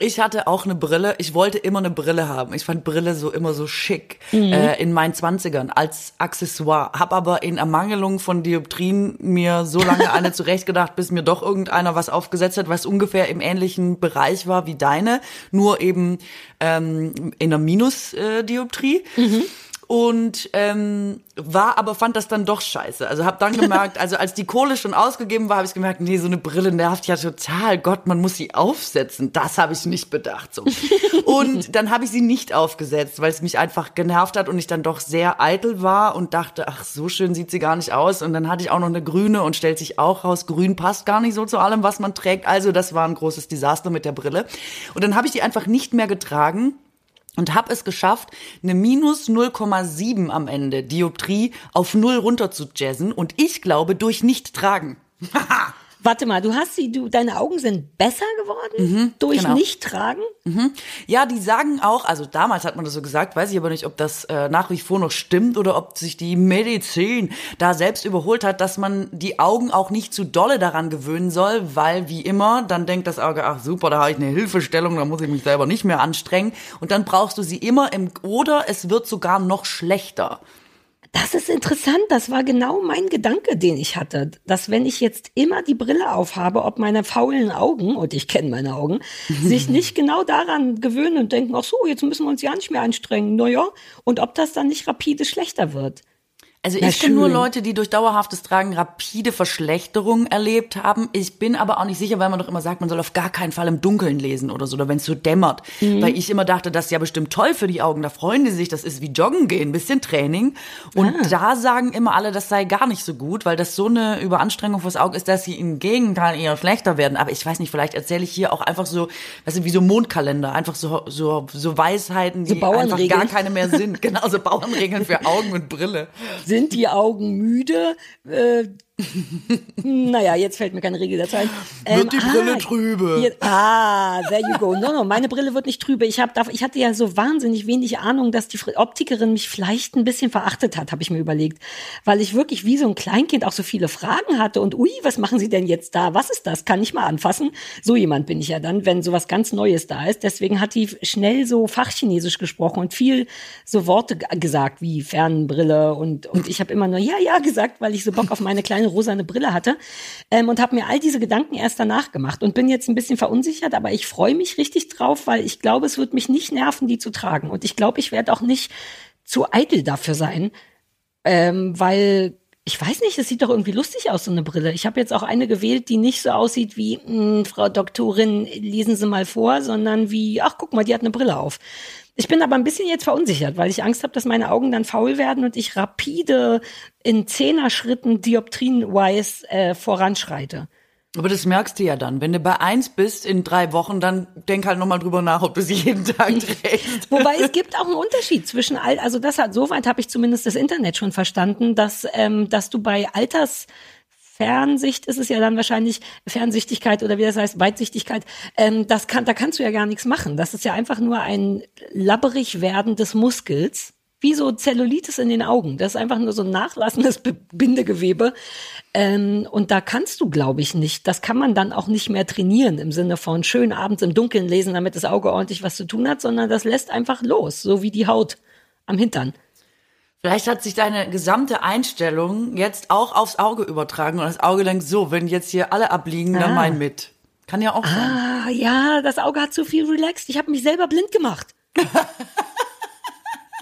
Ich hatte auch eine Brille. Ich wollte immer eine Brille haben. Ich fand Brille so immer so schick äh, in meinen Zwanzigern als Accessoire. Hab aber in Ermangelung von Dioptrien mir so lange eine zurechtgedacht, bis mir doch irgendeiner was aufgesetzt hat, was ungefähr im ähnlichen Bereich war wie deine, nur eben ähm, in einer Minus-Dioptrie. Und ähm, war aber fand das dann doch scheiße. Also habe dann gemerkt, also als die Kohle schon ausgegeben war, habe ich gemerkt, nee, so eine Brille nervt ja total. Gott, man muss sie aufsetzen. Das habe ich nicht bedacht. So. Und dann habe ich sie nicht aufgesetzt, weil es mich einfach genervt hat und ich dann doch sehr eitel war und dachte, ach, so schön sieht sie gar nicht aus. Und dann hatte ich auch noch eine grüne und stellt sich auch raus, grün passt gar nicht so zu allem, was man trägt. Also das war ein großes Desaster mit der Brille. Und dann habe ich die einfach nicht mehr getragen und habe es geschafft, eine minus 0,7 am Ende Dioptrie auf null runter zu jazzen und ich glaube durch nicht tragen. Warte mal, du hast sie, du, deine Augen sind besser geworden durch genau. Nicht-Tragen? Ja, die sagen auch, also damals hat man das so gesagt, weiß ich aber nicht, ob das äh, nach wie vor noch stimmt oder ob sich die Medizin da selbst überholt hat, dass man die Augen auch nicht zu dolle daran gewöhnen soll, weil wie immer, dann denkt das Auge, ach super, da habe ich eine Hilfestellung, da muss ich mich selber nicht mehr anstrengen und dann brauchst du sie immer im, oder es wird sogar noch schlechter. Das ist interessant. Das war genau mein Gedanke, den ich hatte. Dass wenn ich jetzt immer die Brille aufhabe, ob meine faulen Augen, und ich kenne meine Augen, sich nicht genau daran gewöhnen und denken, ach so, jetzt müssen wir uns ja nicht mehr anstrengen. Naja, und ob das dann nicht rapide schlechter wird. Also Na, ich kenne nur. Leute, die durch dauerhaftes Tragen rapide Verschlechterungen erlebt haben. Ich bin aber auch nicht sicher, weil man doch immer sagt, man soll auf gar keinen Fall im Dunkeln lesen oder so, oder wenn es so dämmert. Mhm. Weil ich immer dachte, das ist ja bestimmt toll für die Augen. Da freuen die sich, das ist wie Joggen gehen, bisschen Training. Und Ah. da sagen immer alle, das sei gar nicht so gut, weil das so eine Überanstrengung fürs Auge ist, dass sie im Gegenteil eher schlechter werden. Aber ich weiß nicht, vielleicht erzähle ich hier auch einfach so, weißt du, wie so Mondkalender, einfach so, so, so Weisheiten, die So einfach gar keine mehr sind. Genau, so Bauernregeln für Augen und Brille. Sind die Augen müde? Äh, naja, jetzt fällt mir keine Regel dazu ein. Wird die Brille trübe? Hier, ah, there you go. No, no, meine Brille wird nicht trübe. Ich, hab, ich hatte ja so wahnsinnig wenig Ahnung, dass die Optikerin mich vielleicht ein bisschen verachtet hat, habe ich mir überlegt. Weil ich wirklich wie so ein Kleinkind auch so viele Fragen hatte. Und ui, was machen Sie denn jetzt da? Was ist das? Kann ich mal anfassen? So jemand bin ich ja dann, wenn sowas ganz Neues da ist. Deswegen hat die schnell so Fachchinesisch gesprochen und viel so Worte gesagt wie Fernbrille. Und, und ich habe immer nur ja, ja gesagt, weil ich so Bock auf meine kleine rosane Brille hatte. Ähm, und habe mir all diese Gedanken erst danach gemacht und bin jetzt ein bisschen verunsichert, aber ich freue mich richtig drauf, weil ich glaube, es wird mich nicht nerven, die zu tragen. Und ich glaube, ich werde auch nicht zu eitel dafür sein, ähm, weil ich weiß nicht, es sieht doch irgendwie lustig aus, so eine Brille. Ich habe jetzt auch eine gewählt, die nicht so aussieht wie, "Hm, Frau Doktorin, lesen Sie mal vor, sondern wie, ach guck mal, die hat eine Brille auf. Ich bin aber ein bisschen jetzt verunsichert, weil ich Angst habe, dass meine Augen dann faul werden und ich rapide in Zehner-Schritten dioptrien-wise äh, voranschreite. Aber das merkst du ja dann. Wenn du bei eins bist in drei Wochen, dann denk halt nochmal drüber nach, ob du sie jeden Tag trägst. Wobei es gibt auch einen Unterschied zwischen all, also das hat soweit habe ich zumindest das Internet schon verstanden, dass ähm, dass du bei Fernsicht ist es ja dann wahrscheinlich Fernsichtigkeit oder wie das heißt, Weitsichtigkeit. Ähm, das kann, da kannst du ja gar nichts machen. Das ist ja einfach nur ein labberig werden des Muskels, wie so Zellulitis in den Augen. Das ist einfach nur so ein nachlassendes Bindegewebe. Ähm, und da kannst du, glaube ich, nicht. Das kann man dann auch nicht mehr trainieren im Sinne von schön abends im Dunkeln lesen, damit das Auge ordentlich was zu tun hat, sondern das lässt einfach los, so wie die Haut am Hintern. Vielleicht hat sich deine gesamte Einstellung jetzt auch aufs Auge übertragen und das Auge denkt, so, wenn jetzt hier alle abliegen, dann ah. mein mit. Kann ja auch sein. Ah, ja, das Auge hat zu viel relaxed. Ich habe mich selber blind gemacht.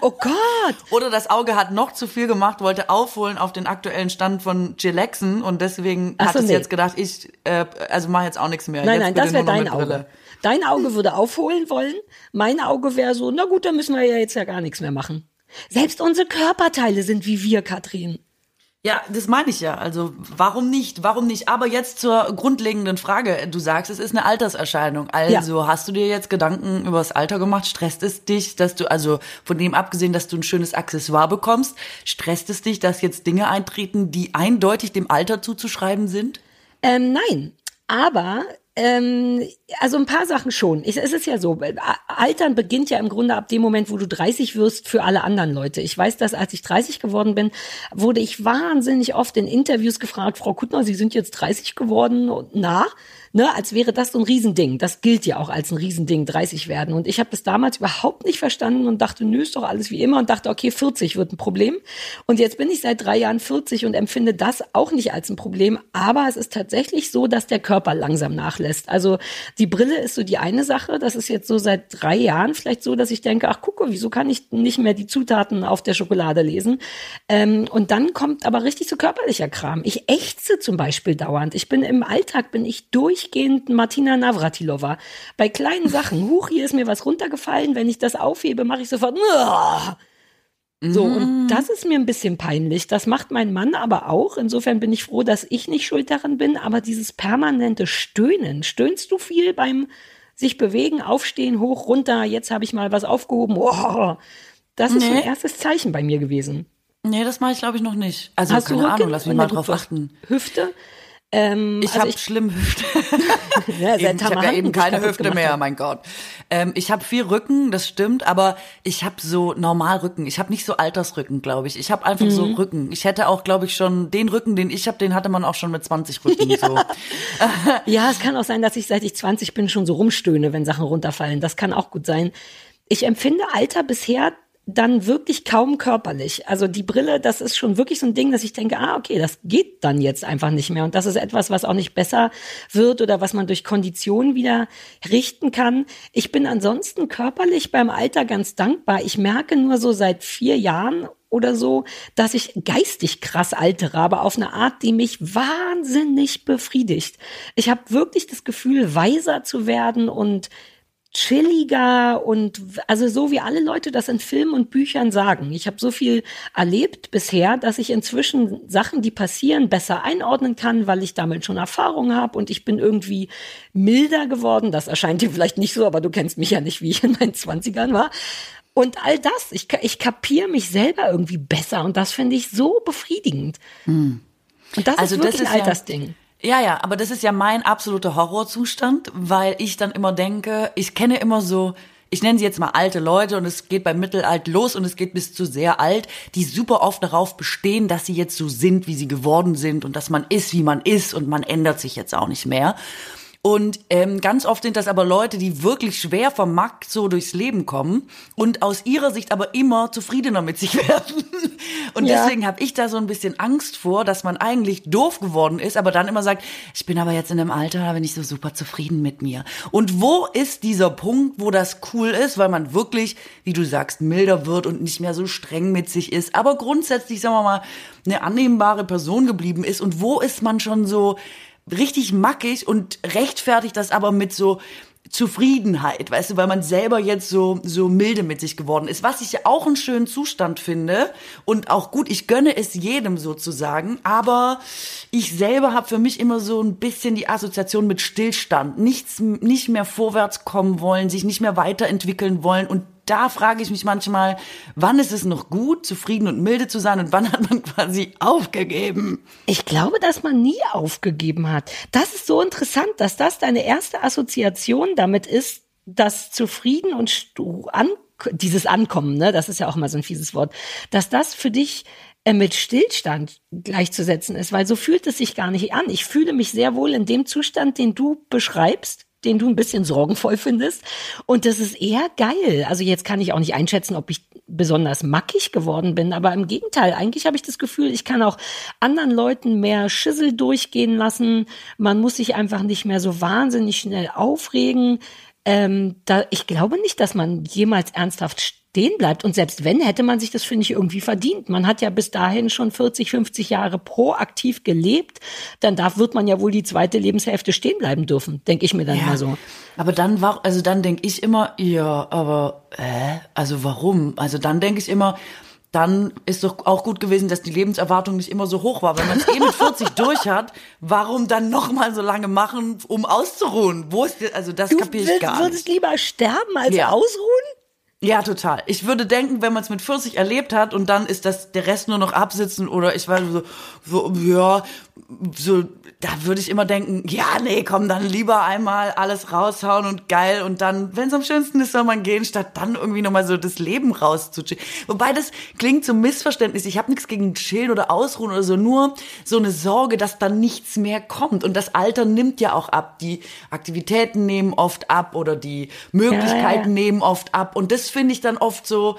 Oh Gott! Oder das Auge hat noch zu viel gemacht, wollte aufholen auf den aktuellen Stand von Chillaxen und deswegen Ach hat es nee. jetzt gedacht, ich äh, also mache jetzt auch nichts mehr. Nein, jetzt nein, das wäre dein Auge. Dein Auge würde aufholen wollen. Mein Auge wäre so, na gut, dann müssen wir ja jetzt ja gar nichts mehr machen. Selbst unsere Körperteile sind wie wir, Katrin. Ja, das meine ich ja. Also warum nicht? Warum nicht? Aber jetzt zur grundlegenden Frage. Du sagst, es ist eine Alterserscheinung. Also ja. hast du dir jetzt Gedanken über das Alter gemacht? Stresst es dich, dass du, also von dem abgesehen, dass du ein schönes Accessoire bekommst, stresst es dich, dass jetzt Dinge eintreten, die eindeutig dem Alter zuzuschreiben sind? Ähm, nein. Aber ähm, also ein paar Sachen schon. Ich, es ist ja so, Altern beginnt ja im Grunde ab dem Moment, wo du 30 wirst für alle anderen Leute. Ich weiß, dass als ich 30 geworden bin, wurde ich wahnsinnig oft in Interviews gefragt, Frau Kuttner, Sie sind jetzt 30 geworden. Und na, ne, als wäre das so ein Riesending. Das gilt ja auch als ein Riesending, 30 werden. Und ich habe das damals überhaupt nicht verstanden und dachte, nö, ist doch alles wie immer und dachte, okay, 40 wird ein Problem. Und jetzt bin ich seit drei Jahren 40 und empfinde das auch nicht als ein Problem. Aber es ist tatsächlich so, dass der Körper langsam nachlässt. Also die Brille ist so die eine Sache. Das ist jetzt so seit drei Jahren vielleicht so, dass ich denke, ach gucke, wieso kann ich nicht mehr die Zutaten auf der Schokolade lesen? Ähm, und dann kommt aber richtig so körperlicher Kram. Ich ächze zum Beispiel dauernd. Ich bin im Alltag, bin ich durch durchgehend Martina Navratilova. Bei kleinen Sachen, huch, hier ist mir was runtergefallen, wenn ich das aufhebe, mache ich sofort. Uah! So, und mhm. das ist mir ein bisschen peinlich. Das macht mein Mann aber auch. Insofern bin ich froh, dass ich nicht schuld daran bin. Aber dieses permanente Stöhnen, stöhnst du viel beim sich bewegen, aufstehen, hoch, runter, jetzt habe ich mal was aufgehoben. Oh, das ist nee. ein erstes Zeichen bei mir gewesen. Nee, das mache ich glaube ich noch nicht. Also Hast keine Ahnung, lass mich mal drauf achten. Hüfte? Ähm, ich also habe schlimm Hüfte. ja, eben, ich habe ja eben keine Hüfte mehr, mein Gott. Ähm, ich habe viel Rücken, das stimmt, aber ich habe so normal Rücken. Ich habe nicht so Altersrücken, glaube ich. Ich habe einfach mhm. so Rücken. Ich hätte auch, glaube ich, schon den Rücken, den ich habe, den hatte man auch schon mit 20 Rücken. ja. So. ja, es kann auch sein, dass ich seit ich 20 bin schon so rumstöhne, wenn Sachen runterfallen. Das kann auch gut sein. Ich empfinde Alter bisher dann wirklich kaum körperlich. Also die Brille, das ist schon wirklich so ein Ding, dass ich denke, ah, okay, das geht dann jetzt einfach nicht mehr. Und das ist etwas, was auch nicht besser wird oder was man durch Konditionen wieder richten kann. Ich bin ansonsten körperlich beim Alter ganz dankbar. Ich merke nur so seit vier Jahren oder so, dass ich geistig krass altere, aber auf eine Art, die mich wahnsinnig befriedigt. Ich habe wirklich das Gefühl, weiser zu werden und chilliger und also so wie alle Leute das in Filmen und Büchern sagen. Ich habe so viel erlebt bisher, dass ich inzwischen Sachen, die passieren, besser einordnen kann, weil ich damit schon Erfahrung habe und ich bin irgendwie milder geworden. Das erscheint dir vielleicht nicht so, aber du kennst mich ja nicht, wie ich in meinen Zwanzigern war. Und all das, ich, ich kapiere mich selber irgendwie besser und das finde ich so befriedigend. Hm. Und das also ist wirklich das ist ein Altersding. Ja ja, ja, aber das ist ja mein absoluter Horrorzustand, weil ich dann immer denke, ich kenne immer so, ich nenne sie jetzt mal alte Leute und es geht beim Mittelalt los und es geht bis zu sehr alt, die super oft darauf bestehen, dass sie jetzt so sind, wie sie geworden sind und dass man ist, wie man ist und man ändert sich jetzt auch nicht mehr. Und ähm, ganz oft sind das aber Leute, die wirklich schwer vom Markt so durchs Leben kommen und aus ihrer Sicht aber immer zufriedener mit sich werden. Und ja. deswegen habe ich da so ein bisschen Angst vor, dass man eigentlich doof geworden ist, aber dann immer sagt, ich bin aber jetzt in einem Alter, da bin ich so super zufrieden mit mir. Und wo ist dieser Punkt, wo das cool ist, weil man wirklich, wie du sagst, milder wird und nicht mehr so streng mit sich ist, aber grundsätzlich, sagen wir mal, eine annehmbare Person geblieben ist. Und wo ist man schon so, richtig mackig und rechtfertigt das aber mit so Zufriedenheit, weißt du, weil man selber jetzt so so milde mit sich geworden ist, was ich ja auch einen schönen Zustand finde und auch gut, ich gönne es jedem sozusagen, aber ich selber habe für mich immer so ein bisschen die Assoziation mit Stillstand, nichts nicht mehr vorwärts kommen wollen, sich nicht mehr weiterentwickeln wollen und da frage ich mich manchmal, wann ist es noch gut, zufrieden und milde zu sein und wann hat man quasi aufgegeben? Ich glaube, dass man nie aufgegeben hat. Das ist so interessant, dass das deine erste Assoziation damit ist, dass zufrieden und an, dieses Ankommen, ne, das ist ja auch mal so ein fieses Wort, dass das für dich äh, mit Stillstand gleichzusetzen ist, weil so fühlt es sich gar nicht an. Ich fühle mich sehr wohl in dem Zustand, den du beschreibst, den du ein bisschen sorgenvoll findest. Und das ist eher geil. Also jetzt kann ich auch nicht einschätzen, ob ich besonders mackig geworden bin, aber im Gegenteil, eigentlich habe ich das Gefühl, ich kann auch anderen Leuten mehr Schissel durchgehen lassen. Man muss sich einfach nicht mehr so wahnsinnig schnell aufregen. Ähm, da, ich glaube nicht, dass man jemals ernsthaft stehen bleibt. Und selbst wenn, hätte man sich das, finde ich, irgendwie verdient. Man hat ja bis dahin schon 40, 50 Jahre proaktiv gelebt. Dann darf, wird man ja wohl die zweite Lebenshälfte stehen bleiben dürfen, denke ich mir dann ja, mal so. Aber dann war, also dann denke ich immer, ja, aber, äh, also warum? Also dann denke ich immer, dann ist doch auch gut gewesen, dass die Lebenserwartung nicht immer so hoch war. Wenn man es eh mit 40 durch hat, warum dann noch mal so lange machen, um auszuruhen? Wo ist, also das kapiere ich gar nicht. Du würdest lieber sterben als ja. ausruhen? Ja, total. Ich würde denken, wenn man es mit 40 erlebt hat und dann ist das der Rest nur noch absitzen oder ich weiß so, so ja, so da würde ich immer denken, ja, nee, komm, dann lieber einmal alles raushauen und geil und dann, wenn es am schönsten ist, soll man gehen, statt dann irgendwie nochmal so das Leben rauszuchillen. Wobei das klingt so Missverständnis. Ich habe nichts gegen Chillen oder Ausruhen oder so, nur so eine Sorge, dass dann nichts mehr kommt. Und das Alter nimmt ja auch ab. Die Aktivitäten nehmen oft ab oder die Möglichkeiten ja, ja. nehmen oft ab. Und das finde ich dann oft so,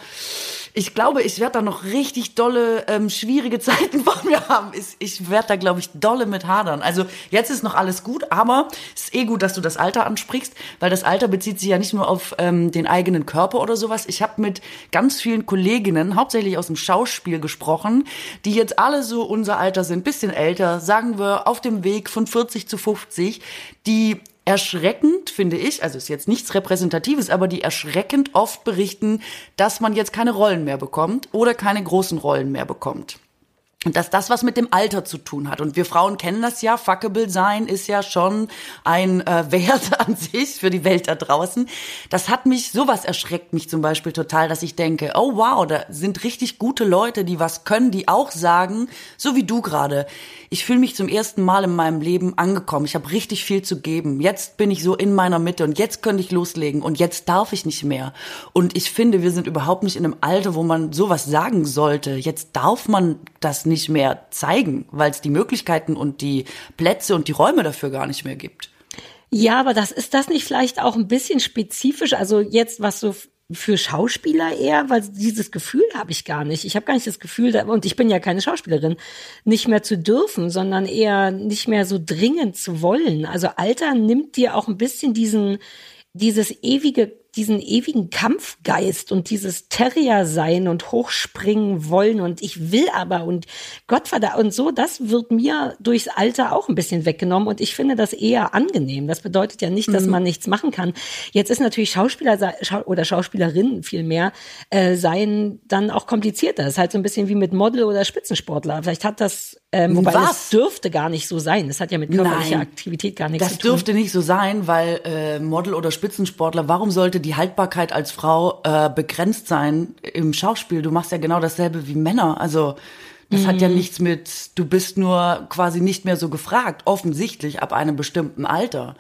ich glaube, ich werde da noch richtig dolle, ähm, schwierige Zeiten vor mir haben. Ich, ich werde da, glaube ich, dolle mit hadern. Also jetzt ist noch alles gut, aber es ist eh gut, dass du das Alter ansprichst, weil das Alter bezieht sich ja nicht nur auf ähm, den eigenen Körper oder sowas. Ich habe mit ganz vielen Kolleginnen, hauptsächlich aus dem Schauspiel gesprochen, die jetzt alle so unser Alter sind, bisschen älter, sagen wir auf dem Weg von 40 zu 50, die erschreckend, finde ich, also ist jetzt nichts Repräsentatives, aber die erschreckend oft berichten, dass man jetzt keine Rollen mehr bekommt oder keine großen Rollen mehr bekommt. Und dass das was mit dem Alter zu tun hat. Und wir Frauen kennen das ja, fuckable sein ist ja schon ein äh, Wert an sich für die Welt da draußen. Das hat mich, sowas erschreckt mich zum Beispiel total, dass ich denke, oh wow, da sind richtig gute Leute, die was können, die auch sagen, so wie du gerade, ich fühle mich zum ersten Mal in meinem Leben angekommen. Ich habe richtig viel zu geben. Jetzt bin ich so in meiner Mitte und jetzt könnte ich loslegen und jetzt darf ich nicht mehr. Und ich finde, wir sind überhaupt nicht in einem Alter, wo man sowas sagen sollte. Jetzt darf man das nicht mehr zeigen, weil es die Möglichkeiten und die Plätze und die Räume dafür gar nicht mehr gibt. Ja, aber das ist das nicht vielleicht auch ein bisschen spezifisch? Also jetzt, was so für Schauspieler eher, weil dieses Gefühl habe ich gar nicht. Ich habe gar nicht das Gefühl, und ich bin ja keine Schauspielerin, nicht mehr zu dürfen, sondern eher nicht mehr so dringend zu wollen. Also Alter nimmt dir auch ein bisschen diesen, dieses ewige diesen ewigen Kampfgeist und dieses Terrier sein und hochspringen wollen und ich will aber und Gottverdammt und so, das wird mir durchs Alter auch ein bisschen weggenommen und ich finde das eher angenehm. Das bedeutet ja nicht, dass mhm. man nichts machen kann. Jetzt ist natürlich Schauspieler oder Schauspielerinnen vielmehr äh, sein dann auch komplizierter. Das ist halt so ein bisschen wie mit Model oder Spitzensportler. Vielleicht hat das ähm, wobei Was? das dürfte gar nicht so sein. Das hat ja mit körperlicher Nein, Aktivität gar nichts zu tun. Das dürfte nicht so sein, weil äh, Model oder Spitzensportler, warum sollte die Haltbarkeit als Frau äh, begrenzt sein im Schauspiel? Du machst ja genau dasselbe wie Männer. Also das mhm. hat ja mhm. nichts mit, du bist nur quasi nicht mehr so gefragt, offensichtlich ab einem bestimmten Alter.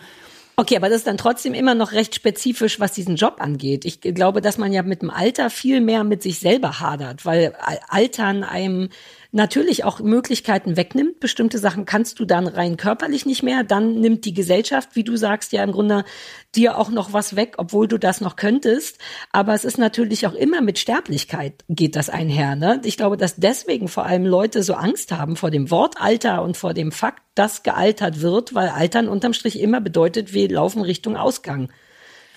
Okay, aber das ist dann trotzdem immer noch recht spezifisch, was diesen Job angeht. Ich glaube, dass man ja mit dem Alter viel mehr mit sich selber hadert, weil Altern einem natürlich auch Möglichkeiten wegnimmt. Bestimmte Sachen kannst du dann rein körperlich nicht mehr. Dann nimmt die Gesellschaft, wie du sagst, ja im Grunde dir auch noch was weg, obwohl du das noch könntest. Aber es ist natürlich auch immer mit Sterblichkeit geht das einher. Ne? Ich glaube, dass deswegen vor allem Leute so Angst haben vor dem Wort Alter und vor dem Fakt, dass gealtert wird, weil Altern unterm Strich immer bedeutet, wir laufen Richtung Ausgang.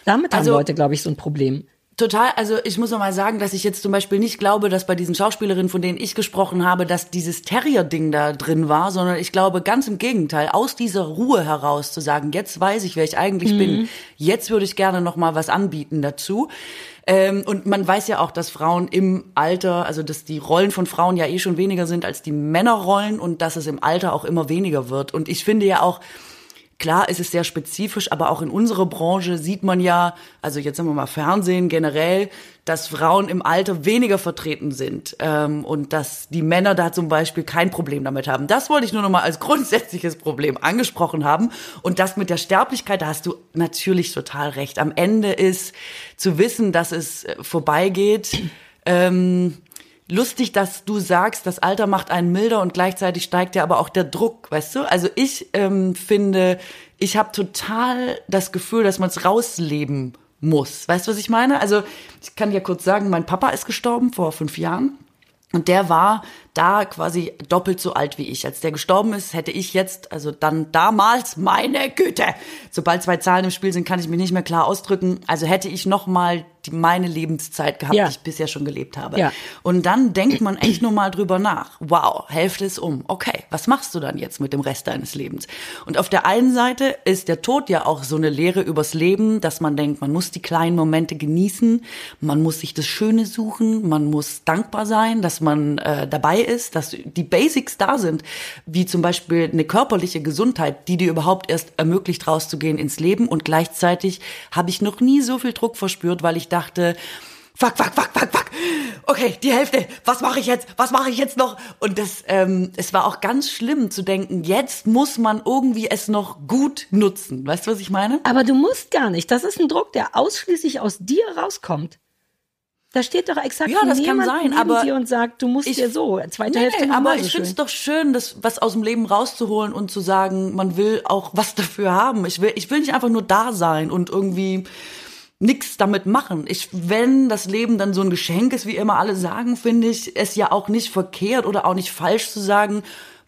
Damit also, haben Leute, glaube ich, so ein Problem. Total, also ich muss noch mal sagen, dass ich jetzt zum Beispiel nicht glaube, dass bei diesen Schauspielerinnen, von denen ich gesprochen habe, dass dieses Terrier-Ding da drin war, sondern ich glaube ganz im Gegenteil, aus dieser Ruhe heraus zu sagen, jetzt weiß ich, wer ich eigentlich mhm. bin, jetzt würde ich gerne noch mal was anbieten dazu. Ähm, und man weiß ja auch, dass Frauen im Alter, also dass die Rollen von Frauen ja eh schon weniger sind als die Männerrollen und dass es im Alter auch immer weniger wird. Und ich finde ja auch, Klar ist es sehr spezifisch, aber auch in unserer Branche sieht man ja, also jetzt sagen wir mal Fernsehen generell, dass Frauen im Alter weniger vertreten sind ähm, und dass die Männer da zum Beispiel kein Problem damit haben. Das wollte ich nur noch mal als grundsätzliches Problem angesprochen haben. Und das mit der Sterblichkeit, da hast du natürlich total recht. Am Ende ist zu wissen, dass es äh, vorbeigeht. Ähm, lustig, dass du sagst, das Alter macht einen milder und gleichzeitig steigt ja aber auch der Druck, weißt du? Also ich ähm, finde, ich habe total das Gefühl, dass man es rausleben muss. Weißt du, was ich meine? Also ich kann dir kurz sagen, mein Papa ist gestorben vor fünf Jahren. Und der war da quasi doppelt so alt wie ich. Als der gestorben ist, hätte ich jetzt, also dann damals, meine Güte, sobald zwei Zahlen im Spiel sind, kann ich mich nicht mehr klar ausdrücken. Also hätte ich noch mal die, meine Lebenszeit gehabt, ja. die ich bisher schon gelebt habe. Ja. Und dann denkt man echt nur mal drüber nach. Wow, Hälfte ist um. Okay, was machst du dann jetzt mit dem Rest deines Lebens? Und auf der einen Seite ist der Tod ja auch so eine Lehre übers Leben, dass man denkt, man muss die kleinen Momente genießen, man muss sich das Schöne suchen, man muss dankbar sein, dass man äh, dabei ist, dass die Basics da sind, wie zum Beispiel eine körperliche Gesundheit, die dir überhaupt erst ermöglicht, rauszugehen ins Leben. Und gleichzeitig habe ich noch nie so viel Druck verspürt, weil ich dachte, fuck, fuck, fuck, fuck, fuck. Okay, die Hälfte. Was mache ich jetzt? Was mache ich jetzt noch? Und das, ähm, es war auch ganz schlimm zu denken, jetzt muss man irgendwie es noch gut nutzen. Weißt du, was ich meine? Aber du musst gar nicht. Das ist ein Druck, der ausschließlich aus dir rauskommt. Da steht doch exakt ja, das kann sein, aber dir und sagt, du musst ich, dir so zweite nee, Hälfte aber ich finde es doch schön, das was aus dem Leben rauszuholen und zu sagen, man will auch was dafür haben. Ich will ich will nicht einfach nur da sein und irgendwie nichts damit machen. Ich, wenn das Leben dann so ein Geschenk ist, wie immer alle sagen, finde ich es ja auch nicht verkehrt oder auch nicht falsch zu sagen,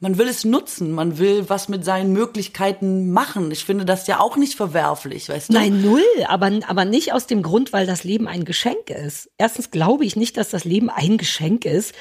man will es nutzen, man will was mit seinen Möglichkeiten machen. Ich finde das ja auch nicht verwerflich, weißt du? Nein, null, aber, aber nicht aus dem Grund, weil das Leben ein Geschenk ist. Erstens glaube ich nicht, dass das Leben ein Geschenk ist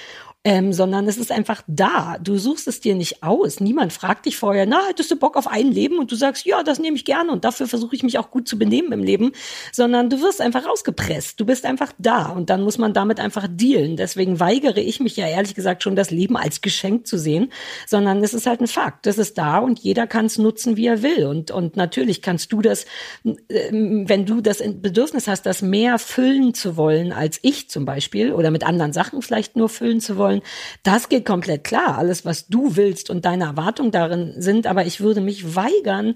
ähm, sondern es ist einfach da. Du suchst es dir nicht aus. Niemand fragt dich vorher, na, hättest du Bock auf ein Leben? Und du sagst, ja, das nehme ich gerne und dafür versuche ich mich auch gut zu benehmen im Leben, sondern du wirst einfach rausgepresst. Du bist einfach da und dann muss man damit einfach dealen. Deswegen weigere ich mich ja ehrlich gesagt schon, das Leben als Geschenk zu sehen, sondern es ist halt ein Fakt. Das ist da und jeder kann es nutzen, wie er will. Und, und natürlich kannst du das, ähm, wenn du das Bedürfnis hast, das mehr füllen zu wollen als ich zum Beispiel oder mit anderen Sachen vielleicht nur füllen zu wollen, wollen. Das geht komplett klar, alles, was du willst und deine Erwartungen darin sind. Aber ich würde mich weigern,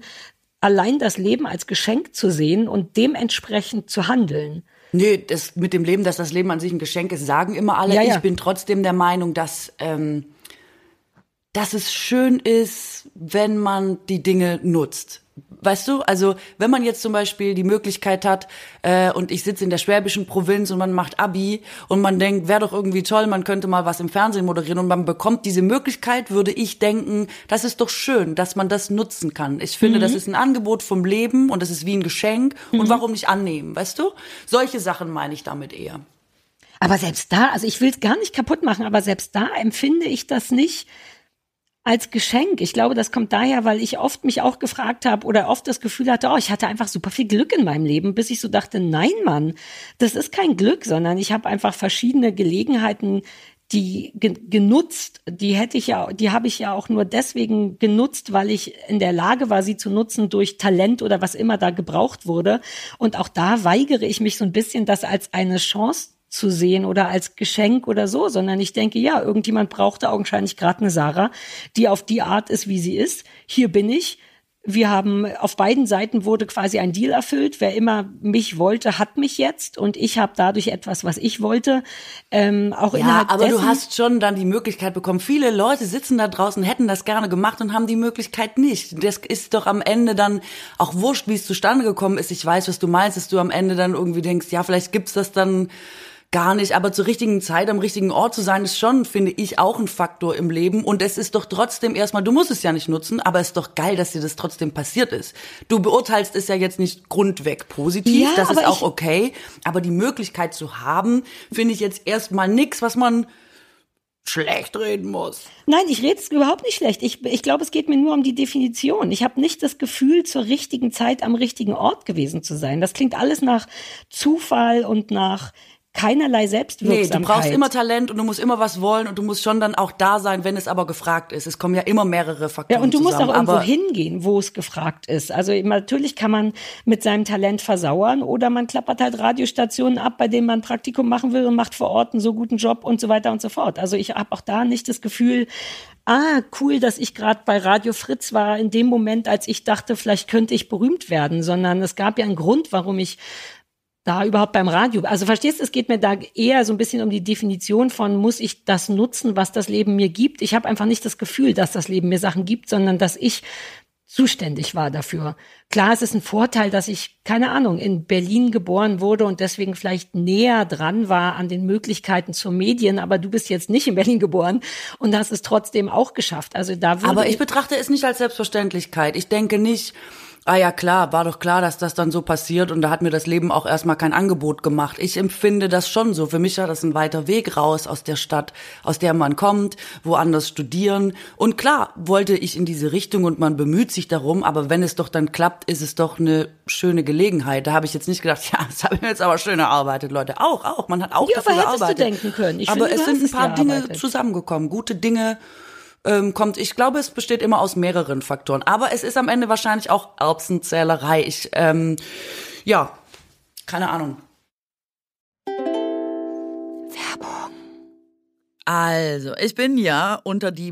allein das Leben als Geschenk zu sehen und dementsprechend zu handeln. Nee, das mit dem Leben, dass das Leben an sich ein Geschenk ist, sagen immer alle. Ja, ja. Ich bin trotzdem der Meinung, dass, ähm, dass es schön ist, wenn man die Dinge nutzt. Weißt du, also wenn man jetzt zum Beispiel die Möglichkeit hat äh, und ich sitze in der schwäbischen Provinz und man macht Abi und man denkt, wäre doch irgendwie toll, man könnte mal was im Fernsehen moderieren und man bekommt diese Möglichkeit, würde ich denken, das ist doch schön, dass man das nutzen kann. Ich finde, mhm. das ist ein Angebot vom Leben und das ist wie ein Geschenk mhm. und warum nicht annehmen, weißt du? Solche Sachen meine ich damit eher. Aber selbst da, also ich will es gar nicht kaputt machen, aber selbst da empfinde ich das nicht als Geschenk. Ich glaube, das kommt daher, weil ich oft mich auch gefragt habe oder oft das Gefühl hatte, oh, ich hatte einfach super viel Glück in meinem Leben, bis ich so dachte, nein, Mann, das ist kein Glück, sondern ich habe einfach verschiedene Gelegenheiten die genutzt, die hätte ich ja, die habe ich ja auch nur deswegen genutzt, weil ich in der Lage war, sie zu nutzen durch Talent oder was immer da gebraucht wurde. Und auch da weigere ich mich so ein bisschen, das als eine Chance zu sehen oder als Geschenk oder so, sondern ich denke, ja, irgendjemand brauchte augenscheinlich gerade eine Sarah, die auf die Art ist, wie sie ist. Hier bin ich. Wir haben auf beiden Seiten wurde quasi ein Deal erfüllt. Wer immer mich wollte, hat mich jetzt und ich habe dadurch etwas, was ich wollte. Ähm, auch ja, innerhalb aber dessen, du hast schon dann die Möglichkeit bekommen. Viele Leute sitzen da draußen, hätten das gerne gemacht und haben die Möglichkeit nicht. Das ist doch am Ende dann auch wurscht, wie es zustande gekommen ist. Ich weiß, was du meinst, dass du am Ende dann irgendwie denkst, ja, vielleicht gibt's das dann gar nicht. Aber zur richtigen Zeit am richtigen Ort zu sein, ist schon, finde ich, auch ein Faktor im Leben. Und es ist doch trotzdem erstmal, du musst es ja nicht nutzen, aber es ist doch geil, dass dir das trotzdem passiert ist. Du beurteilst es ja jetzt nicht grundweg positiv, ja, das ist auch okay. Aber die Möglichkeit zu haben, finde ich jetzt erstmal nix, was man schlecht reden muss. Nein, ich rede es überhaupt nicht schlecht. Ich, ich glaube, es geht mir nur um die Definition. Ich habe nicht das Gefühl, zur richtigen Zeit am richtigen Ort gewesen zu sein. Das klingt alles nach Zufall und nach keinerlei Selbstwirksamkeit. Nee, du brauchst immer Talent und du musst immer was wollen und du musst schon dann auch da sein, wenn es aber gefragt ist. Es kommen ja immer mehrere Faktoren Ja, und du zusammen, musst auch irgendwo hingehen, wo es gefragt ist. Also natürlich kann man mit seinem Talent versauern oder man klappert halt Radiostationen ab, bei denen man ein Praktikum machen will und macht vor Ort einen so guten Job und so weiter und so fort. Also ich habe auch da nicht das Gefühl, ah, cool, dass ich gerade bei Radio Fritz war in dem Moment, als ich dachte, vielleicht könnte ich berühmt werden, sondern es gab ja einen Grund, warum ich da überhaupt beim Radio? Also verstehst du, es geht mir da eher so ein bisschen um die Definition von, muss ich das nutzen, was das Leben mir gibt? Ich habe einfach nicht das Gefühl, dass das Leben mir Sachen gibt, sondern dass ich zuständig war dafür. Klar, es ist ein Vorteil, dass ich, keine Ahnung, in Berlin geboren wurde und deswegen vielleicht näher dran war an den Möglichkeiten zur Medien, aber du bist jetzt nicht in Berlin geboren und hast es trotzdem auch geschafft. Also da Aber ich betrachte es nicht als Selbstverständlichkeit. Ich denke nicht, ah ja klar, war doch klar, dass das dann so passiert und da hat mir das Leben auch erstmal kein Angebot gemacht. Ich empfinde das schon so. Für mich war das ein weiter Weg raus aus der Stadt, aus der man kommt, woanders studieren. Und klar, wollte ich in diese Richtung und man bemüht sich darum, aber wenn es doch dann klappt, ist es doch eine schöne Gelegenheit. Da habe ich jetzt nicht gedacht, ja, das habe ich mir jetzt aber schön erarbeitet, Leute. Auch, auch, man hat auch Ja, dafür aber hättest du gearbeitet. denken können. Ich aber finde, es sind ein paar Dinge gearbeitet. zusammengekommen, gute Dinge ähm, kommt. Ich glaube, es besteht immer aus mehreren Faktoren. Aber es ist am Ende wahrscheinlich auch Erbsenzählerei. Ich, ähm, ja, keine Ahnung. Also, ich bin ja unter die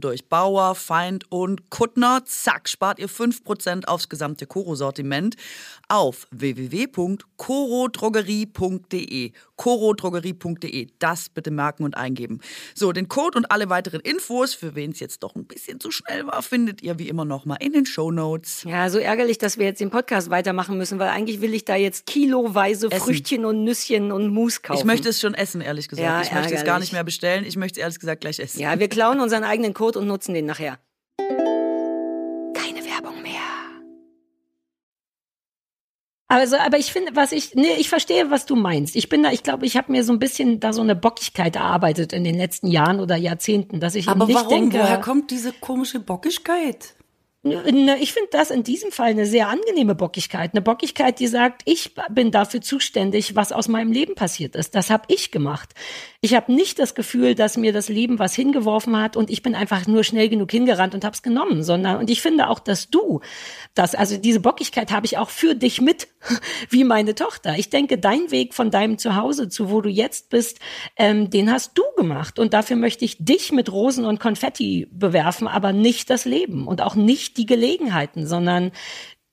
durch. Bauer, Feind und Kuttner. Zack, spart ihr 5% aufs gesamte Koro-Sortiment auf www.korodrogerie.de. korodrogerie.de. Das bitte merken und eingeben. So, den Code und alle weiteren Infos, für wen es jetzt doch ein bisschen zu schnell war, findet ihr wie immer nochmal in den Shownotes. Ja, so ärgerlich, dass wir jetzt den Podcast weitermachen müssen, weil eigentlich will ich da jetzt kiloweise Essen. Früchtchen und Nüsschen und Mousse kaufen. Ich möchte es schon essen, ehrlich gesagt. Ja, ich möchte es gar ärgerlich. nicht mehr bestellen. Ich möchte es ehrlich gesagt gleich essen. Ja, wir klauen unseren eigenen Code und nutzen den nachher. Also, aber ich finde, was ich, nee, ich verstehe, was du meinst. Ich bin da, ich glaube, ich habe mir so ein bisschen da so eine Bockigkeit erarbeitet in den letzten Jahren oder Jahrzehnten, dass ich Aber nicht warum? denke. Woher kommt diese komische Bockigkeit? Ich finde das in diesem Fall eine sehr angenehme Bockigkeit. Eine Bockigkeit, die sagt, ich bin dafür zuständig, was aus meinem Leben passiert ist. Das habe ich gemacht. Ich habe nicht das Gefühl, dass mir das Leben was hingeworfen hat und ich bin einfach nur schnell genug hingerannt und habe es genommen, sondern und ich finde auch, dass du das, also diese Bockigkeit habe ich auch für dich mit, wie meine Tochter. Ich denke, dein Weg von deinem Zuhause zu wo du jetzt bist, ähm, den hast du gemacht und dafür möchte ich dich mit Rosen und Konfetti bewerfen, aber nicht das Leben und auch nicht die Gelegenheiten, sondern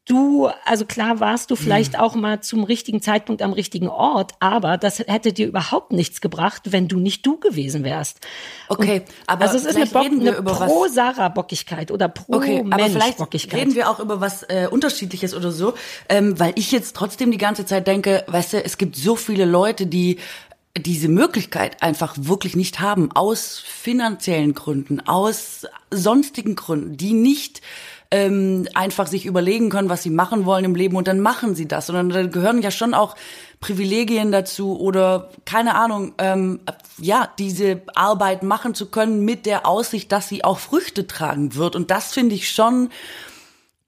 du, also klar warst du vielleicht mhm. auch mal zum richtigen Zeitpunkt am richtigen Ort, aber das hätte dir überhaupt nichts gebracht, wenn du nicht du gewesen wärst. Okay, aber also es ist eine, Bock, eine pro Sarah Bockigkeit oder pro okay, Mensch aber vielleicht Bockigkeit. reden wir auch über was äh, unterschiedliches oder so, ähm, weil ich jetzt trotzdem die ganze Zeit denke, weißt du, es gibt so viele Leute, die diese Möglichkeit einfach wirklich nicht haben, aus finanziellen Gründen, aus sonstigen Gründen, die nicht ähm, einfach sich überlegen können, was sie machen wollen im Leben und dann machen sie das. Und dann gehören ja schon auch Privilegien dazu oder keine Ahnung, ähm, ja, diese Arbeit machen zu können mit der Aussicht, dass sie auch Früchte tragen wird. Und das finde ich schon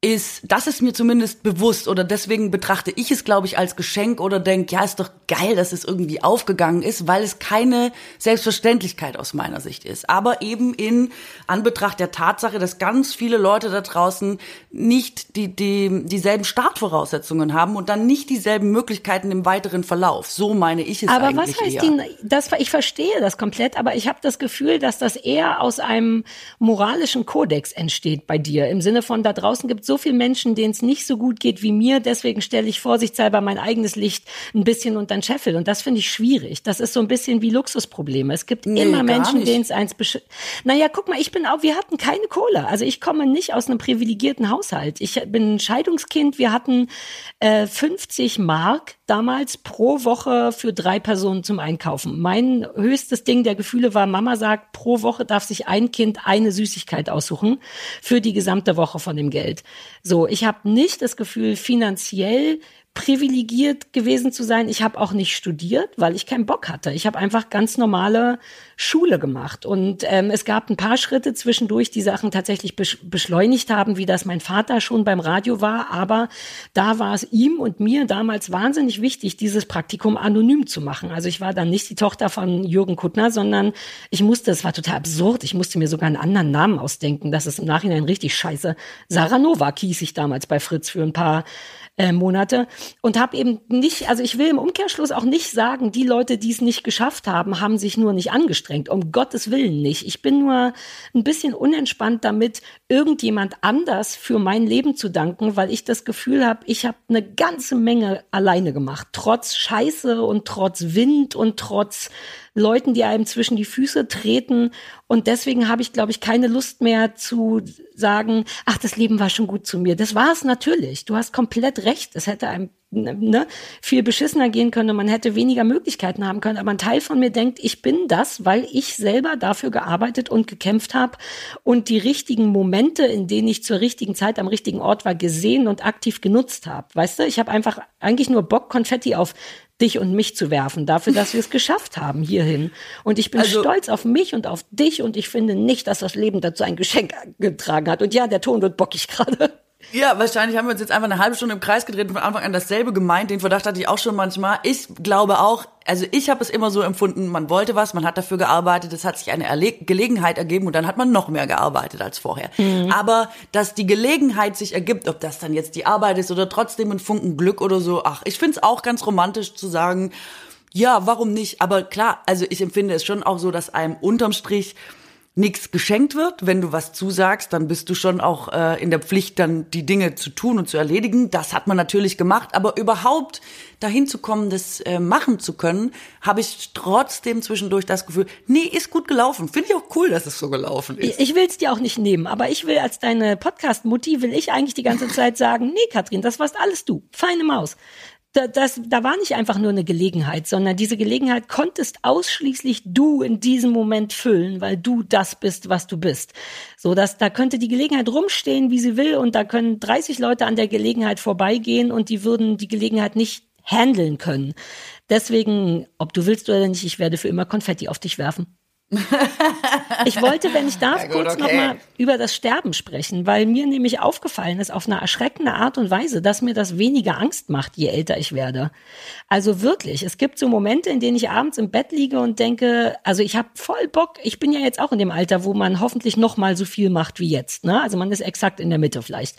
ist, das ist mir zumindest bewusst oder deswegen betrachte ich es, glaube ich, als Geschenk oder denke, ja, ist doch geil, dass es irgendwie aufgegangen ist, weil es keine Selbstverständlichkeit aus meiner Sicht ist. Aber eben in Anbetracht der Tatsache, dass ganz viele Leute da draußen nicht die, die, dieselben Startvoraussetzungen haben und dann nicht dieselben Möglichkeiten im weiteren Verlauf. So meine ich es aber eigentlich. Aber was heißt eher. die, das, ich verstehe das komplett, aber ich habe das Gefühl, dass das eher aus einem moralischen Kodex entsteht bei dir. Im Sinne von, da draußen gibt es so viele Menschen, denen es nicht so gut geht wie mir, deswegen stelle ich vorsichtshalber mein eigenes Licht ein bisschen unter den Scheffel. Und das finde ich schwierig. Das ist so ein bisschen wie Luxusprobleme. Es gibt nee, immer Menschen, denen es eins besch Naja, guck mal, ich bin auch, wir hatten keine Kohle. Also ich komme nicht aus einem privilegierten Haushalt. Ich bin ein Scheidungskind. Wir hatten äh, 50 Mark damals pro Woche für drei Personen zum Einkaufen. Mein höchstes Ding der Gefühle war, Mama sagt, pro Woche darf sich ein Kind eine Süßigkeit aussuchen für die gesamte Woche von dem Geld. So, ich habe nicht das Gefühl, finanziell privilegiert gewesen zu sein. Ich habe auch nicht studiert, weil ich keinen Bock hatte. Ich habe einfach ganz normale Schule gemacht. Und ähm, es gab ein paar Schritte zwischendurch, die Sachen tatsächlich beschleunigt haben, wie das mein Vater schon beim Radio war. Aber da war es ihm und mir damals wahnsinnig wichtig, dieses Praktikum anonym zu machen. Also ich war dann nicht die Tochter von Jürgen Kuttner, sondern ich musste, es war total absurd, ich musste mir sogar einen anderen Namen ausdenken. Das ist im Nachhinein richtig scheiße. Sarah Novak hieß ich damals bei Fritz für ein paar äh, Monate und habe eben nicht, also ich will im Umkehrschluss auch nicht sagen, die Leute, die es nicht geschafft haben, haben sich nur nicht angestrengt. Um Gottes Willen nicht. Ich bin nur ein bisschen unentspannt damit, irgendjemand anders für mein Leben zu danken, weil ich das Gefühl habe, ich habe eine ganze Menge alleine gemacht. Trotz Scheiße und trotz Wind und trotz Leuten, die einem zwischen die Füße treten. Und deswegen habe ich, glaube ich, keine Lust mehr zu sagen, ach, das Leben war schon gut zu mir. Das war es natürlich. Du hast komplett recht. Es hätte einem ne, viel beschissener gehen können und man hätte weniger Möglichkeiten haben können. Aber ein Teil von mir denkt, ich bin das, weil ich selber dafür gearbeitet und gekämpft habe und die richtigen Momente, in denen ich zur richtigen Zeit am richtigen Ort war, gesehen und aktiv genutzt habe. Weißt du, ich habe einfach eigentlich nur Bock, Konfetti auf dich und mich zu werfen, dafür, dass wir es geschafft haben hierhin. Und ich bin also, stolz auf mich und auf dich und ich finde nicht, dass das Leben dazu ein Geschenk getragen hat. Und ja, der Ton wird bockig gerade. Ja, wahrscheinlich haben wir uns jetzt einfach eine halbe Stunde im Kreis gedreht und von Anfang an dasselbe gemeint. Den Verdacht hatte ich auch schon manchmal. Ich glaube auch, also ich habe es immer so empfunden, man wollte was, man hat dafür gearbeitet, es hat sich eine Erle Gelegenheit ergeben und dann hat man noch mehr gearbeitet als vorher. Mhm. Aber dass die Gelegenheit sich ergibt, ob das dann jetzt die Arbeit ist oder trotzdem ein Funken Glück oder so, ach, ich find's auch ganz romantisch zu sagen, ja, warum nicht? Aber klar, also ich empfinde es schon auch so, dass einem unterm Strich nichts geschenkt wird. Wenn du was zusagst, dann bist du schon auch äh, in der Pflicht, dann die Dinge zu tun und zu erledigen. Das hat man natürlich gemacht, aber überhaupt dahin zu kommen, das äh, machen zu können, habe ich trotzdem zwischendurch das Gefühl, nee, ist gut gelaufen. Finde ich auch cool, dass es so gelaufen ist. Ich, ich will es dir auch nicht nehmen, aber ich will als deine Podcast-Mutti, will ich eigentlich die ganze Zeit sagen, nee, Katrin, das warst alles du. Feine Maus da, das, da war nicht einfach nur eine Gelegenheit, sondern diese Gelegenheit konntest ausschließlich du in diesem Moment füllen, weil du das bist, was du bist. So dass da könnte die Gelegenheit rumstehen, wie sie will, und da können 30 Leute an der Gelegenheit vorbeigehen und die würden die Gelegenheit nicht handeln können. Deswegen, ob du willst oder nicht, ich werde für immer Konfetti auf dich werfen. Ich wollte, wenn ich darf, Ja, gut, kurz okay. nochmal über das Sterben sprechen, weil mir nämlich aufgefallen ist auf eine erschreckende Art und Weise, dass mir das weniger Angst macht, je älter ich werde. Also wirklich, es gibt so Momente, in denen ich abends im Bett liege und denke, also ich habe voll Bock, ich bin ja jetzt auch in dem Alter, wo man hoffentlich noch mal so viel macht wie jetzt. Ne? Also man ist exakt in der Mitte vielleicht.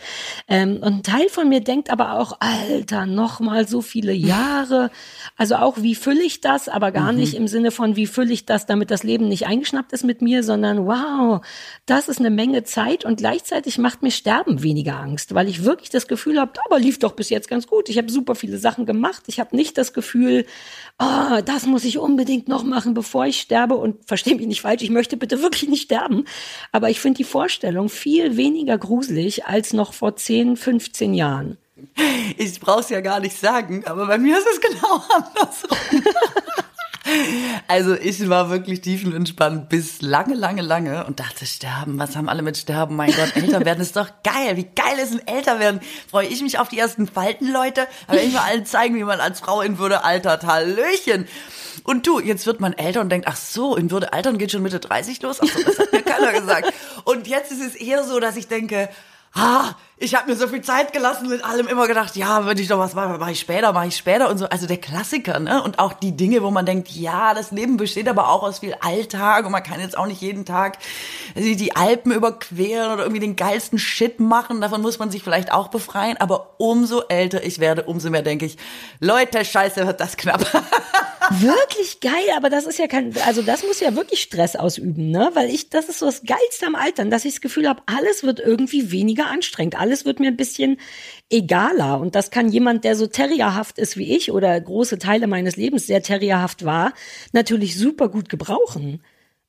Ähm, und ein Teil von mir denkt aber auch, Alter, noch mal so viele Jahre. Also auch, wie fülle ich das, aber gar nicht im Sinne von, wie fülle ich das, damit das Leben nicht eingeschnappt ist mit mir, sondern wow, das ist eine Menge Zeit und gleichzeitig macht mir Sterben weniger Angst, weil ich wirklich das Gefühl habe, aber lief doch bis jetzt ganz gut. Ich habe super viele Sachen gemacht. Ich habe nicht das Gefühl, oh, das muss ich unbedingt noch machen, bevor ich sterbe. Und verstehe mich nicht falsch, ich möchte bitte wirklich nicht sterben. Aber ich finde die Vorstellung viel weniger gruselig als noch vor 10, 15 Jahren. Ich brauch's ja gar nicht sagen, aber bei mir ist es genau andersrum. Also ich war wirklich tiefenentspannt bis lange, lange, lange und dachte, sterben, was haben alle mit sterben? Mein Gott, älter werden ist doch geil. Wie geil ist ein älter werden? Freue ich mich auf die ersten Falten, Leute. Aber ich mal allen zeigen, wie man als Frau in Würde altert. Hallöchen. Und du, jetzt wird man älter und denkt, ach so, in Würde altern geht schon Mitte 30 los? Ach so, das hat mir keiner gesagt. Und jetzt ist es eher so, dass ich denke, ah, ich habe mir so viel Zeit gelassen, mit allem immer gedacht, ja, wenn ich doch was mache, mache ich später, mache ich später und so. Also der Klassiker, ne? Und auch die Dinge, wo man denkt, ja, das Leben besteht aber auch aus viel Alltag und man kann jetzt auch nicht jeden Tag die Alpen überqueren oder irgendwie den geilsten Shit machen. Davon muss man sich vielleicht auch befreien. Aber umso älter ich werde, umso mehr denke ich, Leute, scheiße, wird das knapp. Wirklich geil, aber das ist ja kein, also das muss ja wirklich Stress ausüben, ne? Weil ich, das ist so das Geilste am Altern, dass ich das Gefühl habe, alles wird irgendwie weniger anstrengend, alles wird mir ein bisschen egaler. Und das kann jemand, der so terrierhaft ist wie ich oder große Teile meines Lebens sehr terrierhaft war, natürlich super gut gebrauchen.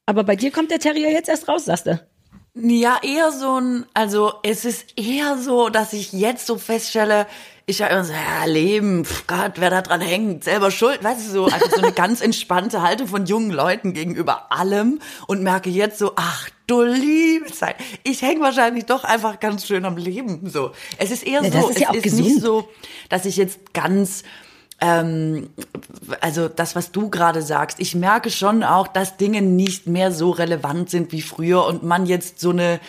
Aber bei dir kommt der Terrier jetzt erst raus, sagst du. Ja, eher so ein, also es ist eher so, dass ich jetzt so feststelle, ich ja immer so, ja, Leben, pf, Gott, wer da dran hängt, selber schuld, weißt du, so, also so eine ganz entspannte Haltung von jungen Leuten gegenüber allem und merke jetzt so, ach du liebe Zeit, ich hänge wahrscheinlich doch einfach ganz schön am Leben, so. Es ist eher Ja, so, ist es ist gesund. nicht so, dass ich jetzt ganz ähm, also das, was du gerade sagst, ich merke schon auch, dass Dinge nicht mehr so relevant sind wie früher und man jetzt so eine,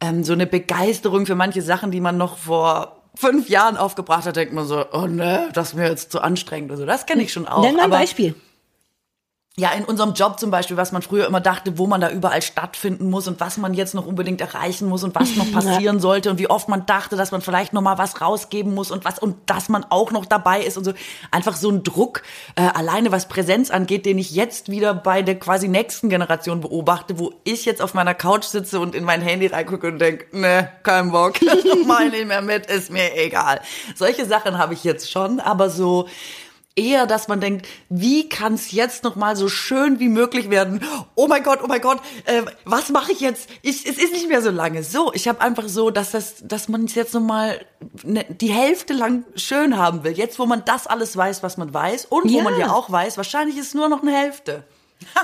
ähm, so eine Begeisterung für manche Sachen, die man noch vor fünf Jahren aufgebracht hat, denkt man so, oh ne, das ist mir jetzt zu anstrengend oder so. Das kenne ich schon auch. Nenn mal ein Beispiel. Ja, in unserem Job zum Beispiel, was man früher immer dachte, wo man da überall stattfinden muss und was man jetzt noch unbedingt erreichen muss und was noch passieren sollte und wie oft man dachte, dass man vielleicht noch mal was rausgeben muss und was und dass man auch noch dabei ist und so. Einfach so ein Druck, äh, alleine was Präsenz angeht, den ich jetzt wieder bei der quasi nächsten Generation beobachte, wo ich jetzt auf meiner Couch sitze und in mein Handy reingucke und denk, ne, kein Bock, mal nicht mehr mit, ist mir egal. Solche Sachen habe ich jetzt schon, aber so eher, dass man denkt, wie kann es jetzt noch mal so schön wie möglich werden? Oh mein Gott, oh mein Gott, äh, was mache ich jetzt? Ich, es ist nicht mehr so lange. So, ich habe einfach so, dass das, dass man es jetzt noch mal ne, die Hälfte lang schön haben will. Jetzt, wo man das alles weiß, was man weiß und wo Ja. man ja auch weiß, wahrscheinlich ist nur noch eine Hälfte.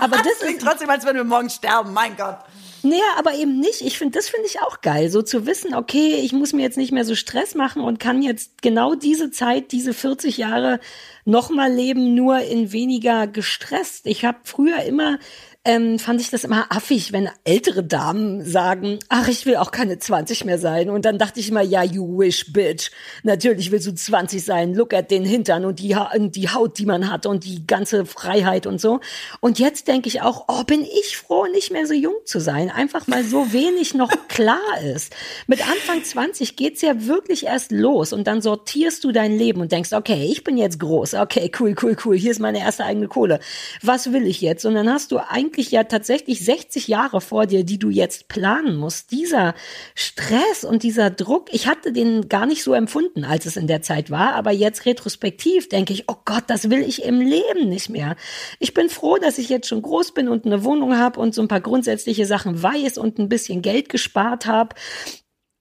Aber das klingt ist, trotzdem, als wenn wir morgen sterben. Mein Gott. Naja, aber eben nicht. Ich finde, das finde ich auch geil, so zu wissen, okay, ich muss mir jetzt nicht mehr so Stress machen und kann jetzt genau diese Zeit, diese 40 Jahre nochmal leben, nur in weniger gestresst. Ich habe früher immer ähm, fand ich das immer affig, wenn ältere Damen sagen, ach, ich will auch keine 20 mehr sein. Und dann dachte ich immer, ja, you wish, bitch. Natürlich willst du 20 sein. Look at den Hintern und die, Ha- und die Haut, die man hat und die ganze Freiheit und so. Und jetzt denke ich auch, oh, bin ich froh, nicht mehr so jung zu sein. Einfach mal so wenig noch klar ist. Mit Anfang 20 geht's ja wirklich erst los und dann sortierst du dein Leben und denkst, okay, ich bin jetzt groß. Okay, cool, cool, cool. Hier ist meine erste eigene Kohle. Was will ich jetzt? Und dann hast du eigentlich ja tatsächlich 60 Jahre vor dir, die du jetzt planen musst. Dieser Stress und dieser Druck, ich hatte den gar nicht so empfunden, als es in der Zeit war, aber jetzt retrospektiv denke ich, oh Gott, das will ich im Leben nicht mehr. Ich bin froh, dass ich jetzt schon groß bin und eine Wohnung habe und so ein paar grundsätzliche Sachen weiß und ein bisschen Geld gespart habe.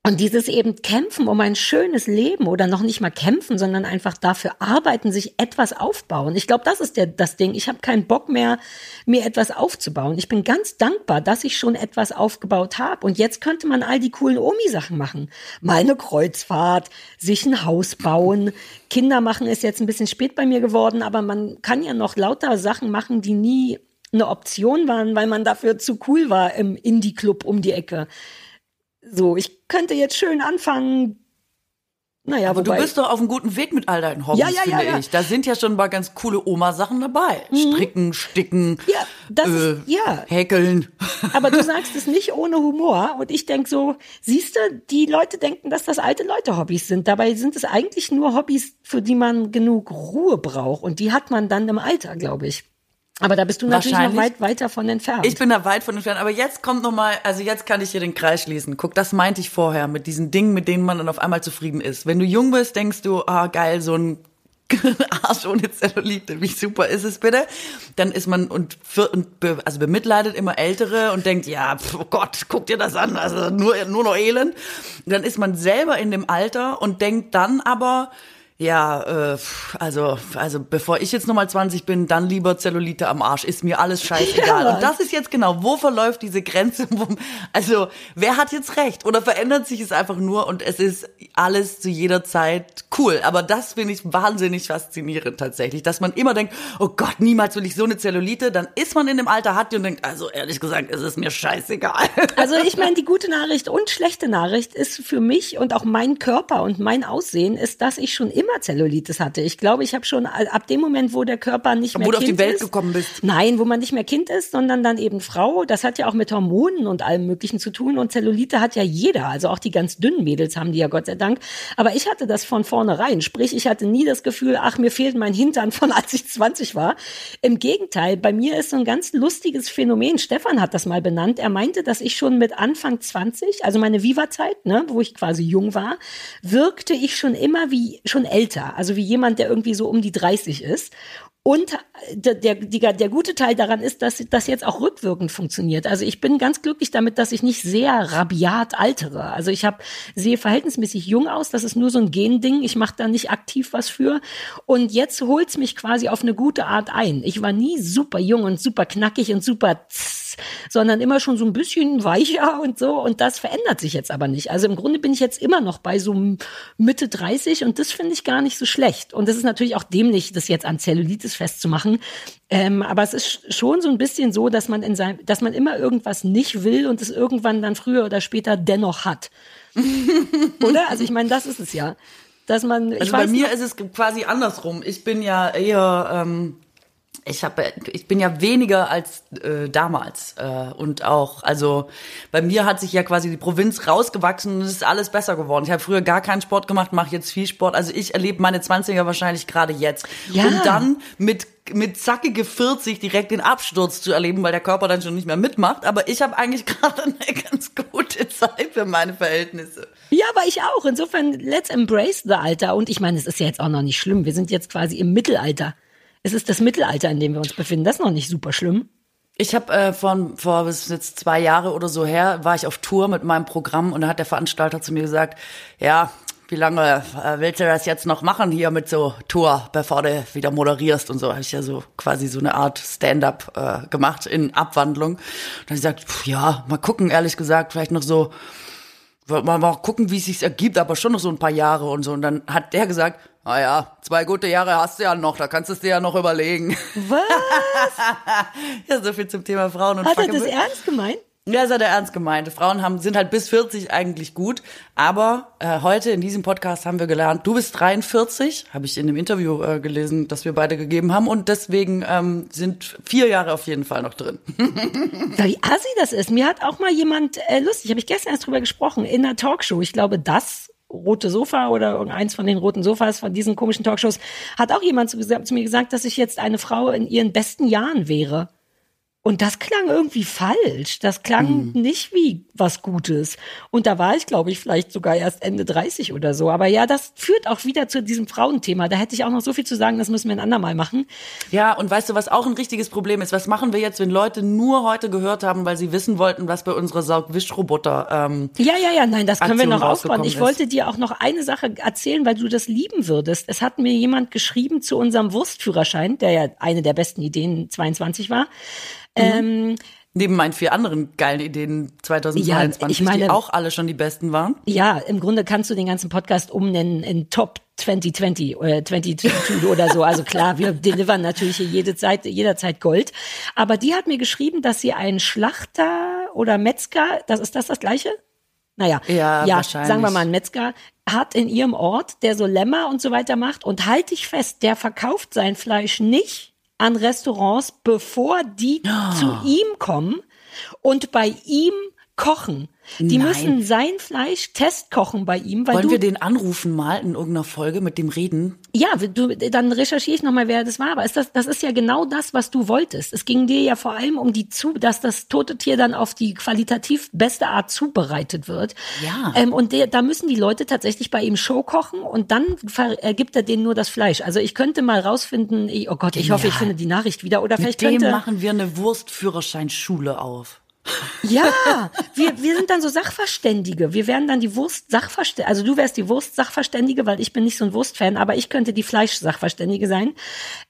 Und dieses eben Kämpfen um ein schönes Leben oder noch nicht mal kämpfen, sondern einfach dafür arbeiten, sich etwas aufbauen. Ich glaube, das ist der, das Ding. Ich habe keinen Bock mehr, mir etwas aufzubauen. Ich bin ganz dankbar, dass ich schon etwas aufgebaut habe. Und jetzt könnte man all die coolen Omi-Sachen machen. Mal eine Kreuzfahrt, sich ein Haus bauen. Kinder machen ist jetzt ein bisschen spät bei mir geworden, aber man kann ja noch lauter Sachen machen, die nie eine Option waren, weil man dafür zu cool war im Indie-Club um die Ecke. So, ich könnte jetzt schön anfangen, naja, aber du bist doch auf einem guten Weg mit all deinen Hobbys, Ja, ja, ja, finde ja. ich. Da sind ja schon mal ganz coole Oma-Sachen dabei. Stricken, Sticken, Mhm. Ja, das äh, ist, ja. Häkeln. Aber du sagst es nicht ohne Humor. Und ich denk so, siehst du, die Leute denken, dass das alte Leute Hobbys sind. Dabei sind es eigentlich nur Hobbys, für die man genug Ruhe braucht. Und die hat man dann im Alter, glaube ich. Aber da bist du natürlich noch weit weiter von entfernt. Ich bin da weit von entfernt, aber jetzt kommt noch mal, also jetzt kann ich hier den Kreis schließen. Guck, das meinte ich vorher mit diesen Dingen, mit denen man dann auf einmal zufrieden ist. Wenn du jung bist, denkst du, ah geil, so ein Arsch ohne Zellulite, wie super ist es bitte? Dann ist man und, für, und be, also bemitleidet immer Ältere und denkt, ja, pf, oh Gott, guck dir das an, also nur, nur noch Elend. Dann ist man selber in dem Alter und denkt dann aber, ja, äh, also, also bevor ich jetzt nochmal 20 bin, dann lieber Zellulite am Arsch. Ist mir alles scheißegal. Ja. Und das ist jetzt genau, wo verläuft diese Grenze? Wo, also, wer hat jetzt recht? Oder verändert sich es einfach nur und es ist alles zu jeder Zeit cool. Aber das finde ich wahnsinnig faszinierend tatsächlich, dass man immer denkt, oh Gott, niemals will ich so eine Zellulite. Dann ist man in dem Alter, hat die und denkt, also ehrlich gesagt, es ist mir scheißegal. Also ich meine, die gute Nachricht und schlechte Nachricht ist für mich und auch mein Körper und mein Aussehen ist, dass ich schon immer Zellulitis hatte. Ich glaube, ich habe schon ab dem Moment, wo der Körper nicht mehr Wo du auf Kind die Welt ist, gekommen bist. Nein, wo man nicht mehr Kind ist, sondern dann eben Frau. Das hat ja auch mit Hormonen und allem Möglichen zu tun. Und Zellulite hat ja jeder. Also auch die ganz dünnen Mädels haben die ja Gott sei Dank. Aber ich hatte das von vornherein. Sprich, ich hatte nie das Gefühl, ach, mir fehlt mein Hintern von als ich 20 war. Im Gegenteil, bei mir ist so ein ganz lustiges Phänomen. Stefan hat das mal benannt. Er meinte, dass ich schon mit Anfang 20, also meine Viva-Zeit, ne, wo ich quasi jung war, wirkte ich schon immer wie schon älter. Also wie jemand, der irgendwie so um die 30 ist. Und der, der, der, der gute Teil daran ist, dass das jetzt auch rückwirkend funktioniert. Also ich bin ganz glücklich damit, dass ich nicht sehr rabiat altere. Also ich habe sehe verhältnismäßig jung aus. Das ist nur so ein Gending. Ich mache da nicht aktiv was für. Und jetzt holt's mich quasi auf eine gute Art ein. Ich war nie super jung und super knackig und super tss, sondern immer schon so ein bisschen weicher und so. Und das verändert sich jetzt aber nicht. Also im Grunde bin ich jetzt immer noch bei so Mitte 30 und das finde ich gar nicht so schlecht. Und das ist natürlich auch dämlich, das jetzt an Zellulitis festzumachen. Ähm, aber es ist schon so ein bisschen so, dass man in sein, dass man immer irgendwas nicht will und es irgendwann dann früher oder später dennoch hat. oder? Also ich meine, das ist es ja. Dass man, Also bei mir noch- ist es quasi andersrum. Ich bin ja eher, ähm, ich habe, ich bin ja weniger als äh, damals äh, und auch, also bei mir hat sich ja quasi die Provinz rausgewachsen und es ist alles besser geworden. Ich habe früher gar keinen Sport gemacht, mache jetzt viel Sport. Also ich erlebe meine 20er wahrscheinlich gerade jetzt. Ja. Und dann mit mit zackige 40 direkt den Absturz zu erleben, weil der Körper dann schon nicht mehr mitmacht. Aber ich habe eigentlich gerade eine ganz gute Zeit für meine Verhältnisse. Ja, aber ich auch. Insofern, let's embrace the Alter. Und ich meine, es ist ja jetzt auch noch nicht schlimm. Wir sind jetzt quasi im Mittelalter. Es ist das Mittelalter, in dem wir uns befinden. Das ist noch nicht super schlimm. Ich habe äh, von vor ist jetzt zwei Jahre oder so her war ich auf Tour mit meinem Programm und da hat der Veranstalter zu mir gesagt, ja, wie lange äh, willst du das jetzt noch machen hier mit so Tour, bevor du wieder moderierst und so. Habe ich ja so quasi so eine Art Stand-up äh, gemacht in Abwandlung. Und dann hab ich gesagt, pf, ja, mal gucken, ehrlich gesagt, vielleicht noch so mal, mal gucken, wie es sich ergibt, aber schon noch so ein paar Jahre und so. Und dann hat der gesagt, ah ja, zwei gute Jahre hast du ja noch, da kannst du es dir ja noch überlegen. Was? ja, so viel zum Thema Frauen und Hat er das ernst gemeint? Ja, das hat er ernst gemeint. Frauen haben, sind halt bis 40 eigentlich gut. Aber äh, heute in diesem Podcast haben wir gelernt, du bist 43, habe ich in dem Interview äh, gelesen, das wir beide gegeben haben. Und deswegen ähm, sind vier Jahre auf jeden Fall noch drin. Wie assi das ist. Mir hat auch mal jemand, äh, lustig, habe ich gestern erst drüber gesprochen, in einer Talkshow, ich glaube, das rote Sofa oder irgendeins von den roten Sofas von diesen komischen Talkshows, hat auch jemand zu, zu mir gesagt, dass ich jetzt eine Frau in ihren besten Jahren wäre. Und das klang irgendwie falsch. Das klang nicht wie was Gutes. Und da war ich, glaube ich, vielleicht sogar erst Ende 30 oder so. Aber ja, das führt auch wieder zu diesem Frauenthema. Da hätte ich auch noch so viel zu sagen, das müssen wir ein andermal machen. Ja, und weißt du, was auch ein richtiges Problem ist? Was machen wir jetzt, wenn Leute nur heute gehört haben, weil sie wissen wollten, was bei unserer Saugwischroboter ähm, Ja, ja, ja, nein, das können wir Aktion noch ausbauen. Ich ist. wollte dir auch noch eine Sache erzählen, weil du das lieben würdest. Es hat mir jemand geschrieben zu unserem Wurstführerschein, der ja eine der besten Ideen 22 war. Mhm. Ähm, Neben meinen vier anderen geilen Ideen 2022, Ja, meine- die auch alle schon die besten waren. Ja, im Grunde kannst du den ganzen Podcast umnennen in Top 2020 oder 2022 oder so. Also klar, wir delivern natürlich hier jede Zeit, jederzeit Gold. Aber die hat mir geschrieben, dass sie einen Schlachter oder Metzger, das ist das das gleiche? Naja, Ja, ja sagen wir mal, ein Metzger hat in ihrem Ort, der so Lämmer und so weiter macht. Und halte ich fest, der verkauft sein Fleisch nicht an Restaurants, bevor die Ah. zu ihm kommen und bei ihm kochen. Die Nein. müssen sein Fleisch testkochen bei ihm, weil Wollen du wir den anrufen mal in irgendeiner Folge mit dem Reden? ja, du, dann recherchiere ich nochmal, wer das war. Aber ist das, das ist ja genau das, was du wolltest. Es ging dir ja vor allem um die zu, dass das tote Tier dann auf die qualitativ beste Art zubereitet wird. Ja. Ähm, und der, da müssen die Leute tatsächlich bei ihm Show kochen und dann ver- äh, gibt er denen nur das Fleisch. Also ich könnte mal rausfinden, ich, oh Gott, ich hoffe, ich Genial. finde die Nachricht wieder. Oder Mit vielleicht dem könnte. machen wir eine Wurstführerscheinschule auf. Ja, wir, wir sind dann so Sachverständige. Wir wären dann die Wurst-Sachverständige. Also du wärst die Wurst-Sachverständige, weil ich bin nicht so ein Wurstfan, aber ich könnte die Fleisch-Sachverständige sein.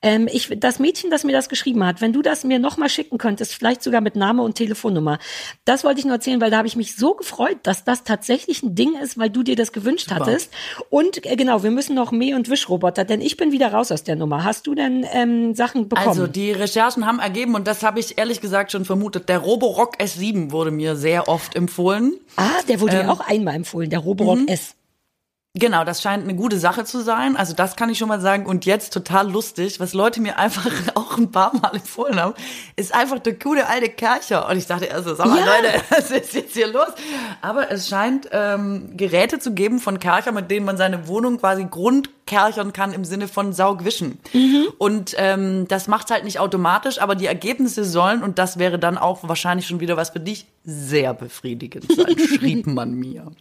Ähm, ich, das Mädchen, das mir das geschrieben hat, wenn du das mir nochmal schicken könntest, vielleicht sogar mit Name und Telefonnummer, das wollte ich nur erzählen, weil da habe ich mich so gefreut, dass das tatsächlich ein Ding ist, weil du dir das gewünscht hattest. Und äh, genau, wir müssen noch Mäh- und Wischroboter, denn ich bin wieder raus aus der Nummer. Hast du denn ähm, Sachen bekommen? Also die Recherchen haben ergeben, und das habe ich ehrlich gesagt schon vermutet, der Roborock S7 wurde mir sehr oft empfohlen. ah, der wurde Ähm, mir auch einmal empfohlen, der Roborock mhm. S. Genau, das scheint eine gute Sache zu sein. Also das kann ich schon mal sagen. Und jetzt total lustig, was Leute mir einfach auch ein paar Mal empfohlen haben, ist einfach der gute alte Kercher. Und ich dachte erst so, sag mal Ja. Leute, was ist jetzt hier los? Aber es scheint ähm, Geräte zu geben von Kercher, mit denen man seine Wohnung quasi grundkerchern kann im Sinne von Saugwischen. Und ähm, das macht halt nicht automatisch, aber die Ergebnisse sollen, und das wäre dann auch wahrscheinlich schon wieder was für dich, sehr befriedigend sein, schrieb man mir.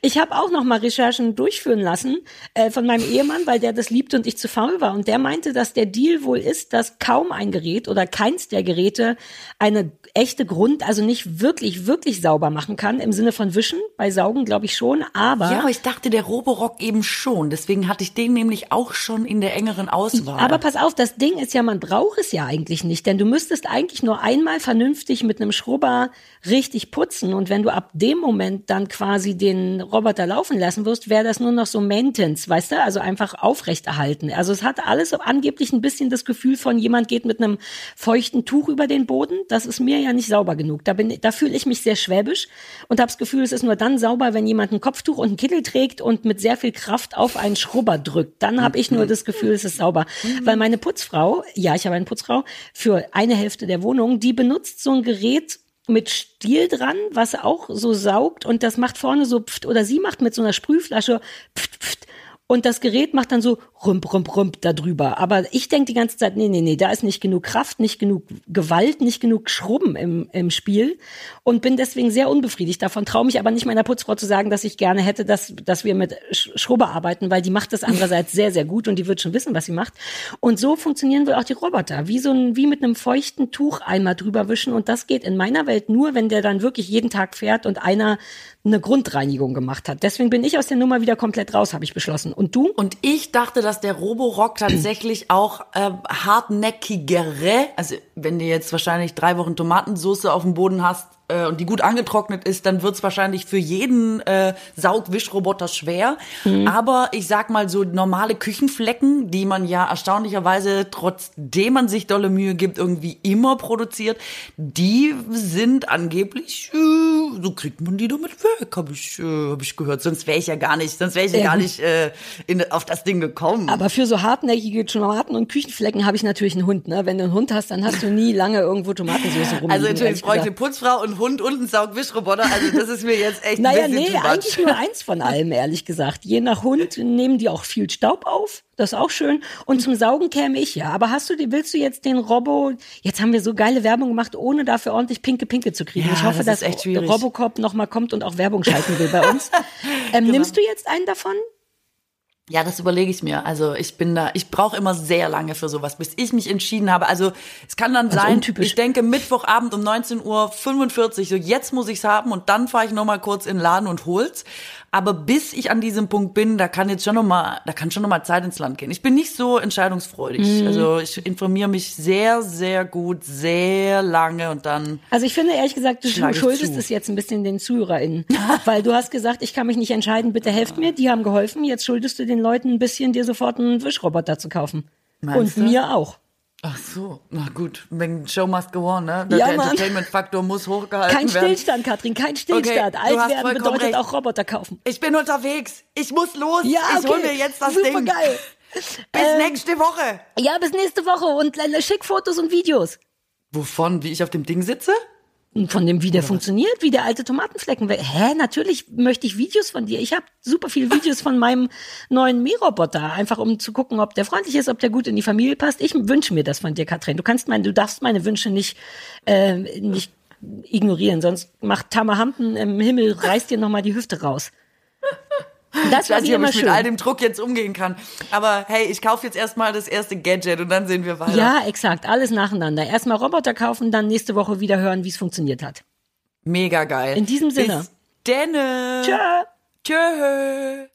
Ich habe auch noch mal Recherchen durchführen lassen äh, von meinem Ehemann, weil der das liebt und ich zu faul war. Und der meinte, dass der Deal wohl ist, dass kaum ein Gerät oder keins der Geräte eine echte Grund, also nicht wirklich, wirklich sauber machen kann, im Sinne von Wischen. Bei Saugen glaube ich schon, aber... Ja, aber ich dachte, der Roborock eben schon. Deswegen hatte ich den nämlich auch schon in der engeren Auswahl. Aber pass auf, das Ding ist ja, man braucht es ja eigentlich nicht, denn du müsstest eigentlich nur einmal vernünftig mit einem Schrubber richtig putzen und wenn du ab dem Moment dann quasi den Roboter laufen lassen wirst, wäre das nur noch so Maintenance, weißt du, also einfach aufrechterhalten. Also es hat alles angeblich ein bisschen das Gefühl von jemand geht mit einem feuchten Tuch über den Boden. Das ist mir ja nicht sauber genug. Da bin, da fühle ich mich sehr schwäbisch und habe das Gefühl, es ist nur dann sauber, wenn jemand ein Kopftuch und einen Kittel trägt und mit sehr viel Kraft auf einen Schrubber drückt. Dann habe ich nur das Gefühl, es ist sauber. Weil meine Putzfrau, ja, ich habe eine Putzfrau, für eine Hälfte der Wohnung, die benutzt so ein Gerät mit Stiel dran, was auch so saugt und das macht vorne so pft, oder sie macht mit so einer Sprühflasche pft, pft, und das Gerät macht dann so rump, rump, rump da drüber. Aber ich denke die ganze Zeit, nee, nee, nee, da ist nicht genug Kraft, nicht genug Gewalt, nicht genug Schrubben im, im Spiel und bin deswegen sehr unbefriedigt davon. Traue mich aber nicht meiner Putzfrau zu sagen, dass ich gerne hätte, dass, dass wir mit Sch- Schrubber arbeiten, weil die macht das andererseits sehr, sehr gut und die wird schon wissen, was sie macht. Und so funktionieren wohl auch die Roboter. Wie so ein, wie mit einem feuchten Tuch einmal drüber wischen und das geht in meiner Welt nur, wenn der dann wirklich jeden Tag fährt und einer eine Grundreinigung gemacht hat. Deswegen bin ich aus der Nummer wieder komplett raus, habe ich beschlossen. Und du? Und ich dachte, dass der Roborock tatsächlich auch äh, hartnäckigere, also wenn du jetzt wahrscheinlich drei Wochen Tomatensauce auf dem Boden hast äh, und die gut angetrocknet ist, dann wird's wahrscheinlich für jeden äh, Saugwischroboter schwer. Aber ich sag mal so normale Küchenflecken, die man ja erstaunlicherweise, trotzdem man sich dolle Mühe gibt, irgendwie immer produziert, die sind angeblich, äh, so kriegt man die damit weg, habe ich, äh, hab ich gehört. Sonst wäre ich ja gar nicht, sonst wäre ich ja Ja, gar nicht äh, in, auf das Ding gekommen. Aber für so hartnäckige Tomaten und Küchenflecken habe ich natürlich einen Hund. Ne? Wenn du einen Hund hast, dann hast du nie lange irgendwo Tomatensauce rumliegen. also natürlich ich gesagt. eine Putzfrau und Hund und einen Saugwischroboter. Also das ist mir jetzt echt Naja, ein bisschen nee, too much. eigentlich nur eins von allem, ehrlich gesagt. Je nach Hund nehmen die auch viel Staub auf. Das ist auch schön. Und zum Saugen käme ich ja. Aber hast du, willst du jetzt den Robo, jetzt haben wir so geile Werbung gemacht, ohne dafür ordentlich pinke Pinke zu kriegen. Ja, ich hoffe, das dass. Robocop nochmal kommt und auch Werbung schalten will bei uns. Ähm, Genau. Nimmst du jetzt einen davon? Ja, das überlege ich mir. Also ich bin da, ich brauche immer sehr lange für sowas, bis ich mich entschieden habe. Also es kann dann sein, untypisch. ich denke Mittwochabend um 19.45 Uhr, so jetzt muss ich's haben und dann fahre ich nochmal kurz in den Laden und hol's. Aber bis ich an diesem Punkt bin, da kann jetzt schon nochmal, da kann schon nochmal Zeit ins Land gehen. Ich bin nicht so entscheidungsfreudig. Also ich informiere mich sehr, sehr gut, sehr lange und dann. Also ich finde ehrlich gesagt, du schuldest es jetzt ein bisschen den ZuhörerInnen. Weil du hast gesagt, ich kann mich nicht entscheiden, bitte helft mir. Die haben geholfen. Jetzt schuldest du den Leuten ein bisschen, dir sofort einen Wischroboter zu kaufen. Meinst Und du? mir auch. Ach so, na gut, wegen Show must go on, ne? Der Ja, Mann. Entertainment-Faktor muss hochgehalten Kein werden. Stillstand, Katrin, kein Stillstand. du Alt werden bedeutet recht. auch Roboter kaufen. Ich bin unterwegs. Ich muss los. Ja, ich hol okay. mir jetzt das Super Ding. geil. Bis Ähm, nächste Woche. Ja, bis nächste Woche und äh, schick Fotos und Videos. Wovon? Wie ich auf dem Ding sitze? Von dem, wie der funktioniert, wie der alte Tomatenflecken. Hä, natürlich möchte ich Videos von dir. Ich habe super viele Videos von meinem neuen Mähroboter, einfach um zu gucken, ob der freundlich ist, ob der gut in die Familie passt. Ich wünsche mir das von dir, Katrin. Du kannst meine, du darfst meine Wünsche nicht, äh, nicht ignorieren, sonst macht Tamahampen im Himmel, reißt dir nochmal die Hüfte raus. Das Ich weiß nicht, ob immer ich mit schön. all dem Druck jetzt umgehen kann. Aber hey, ich kaufe jetzt erstmal das erste Gadget und dann sehen wir weiter. Ja, exakt, alles nacheinander. Erstmal Roboter kaufen, dann nächste Woche wieder hören, wie es funktioniert hat. Mega geil. In diesem Sinne. Bis denne. Tschö. Tschö.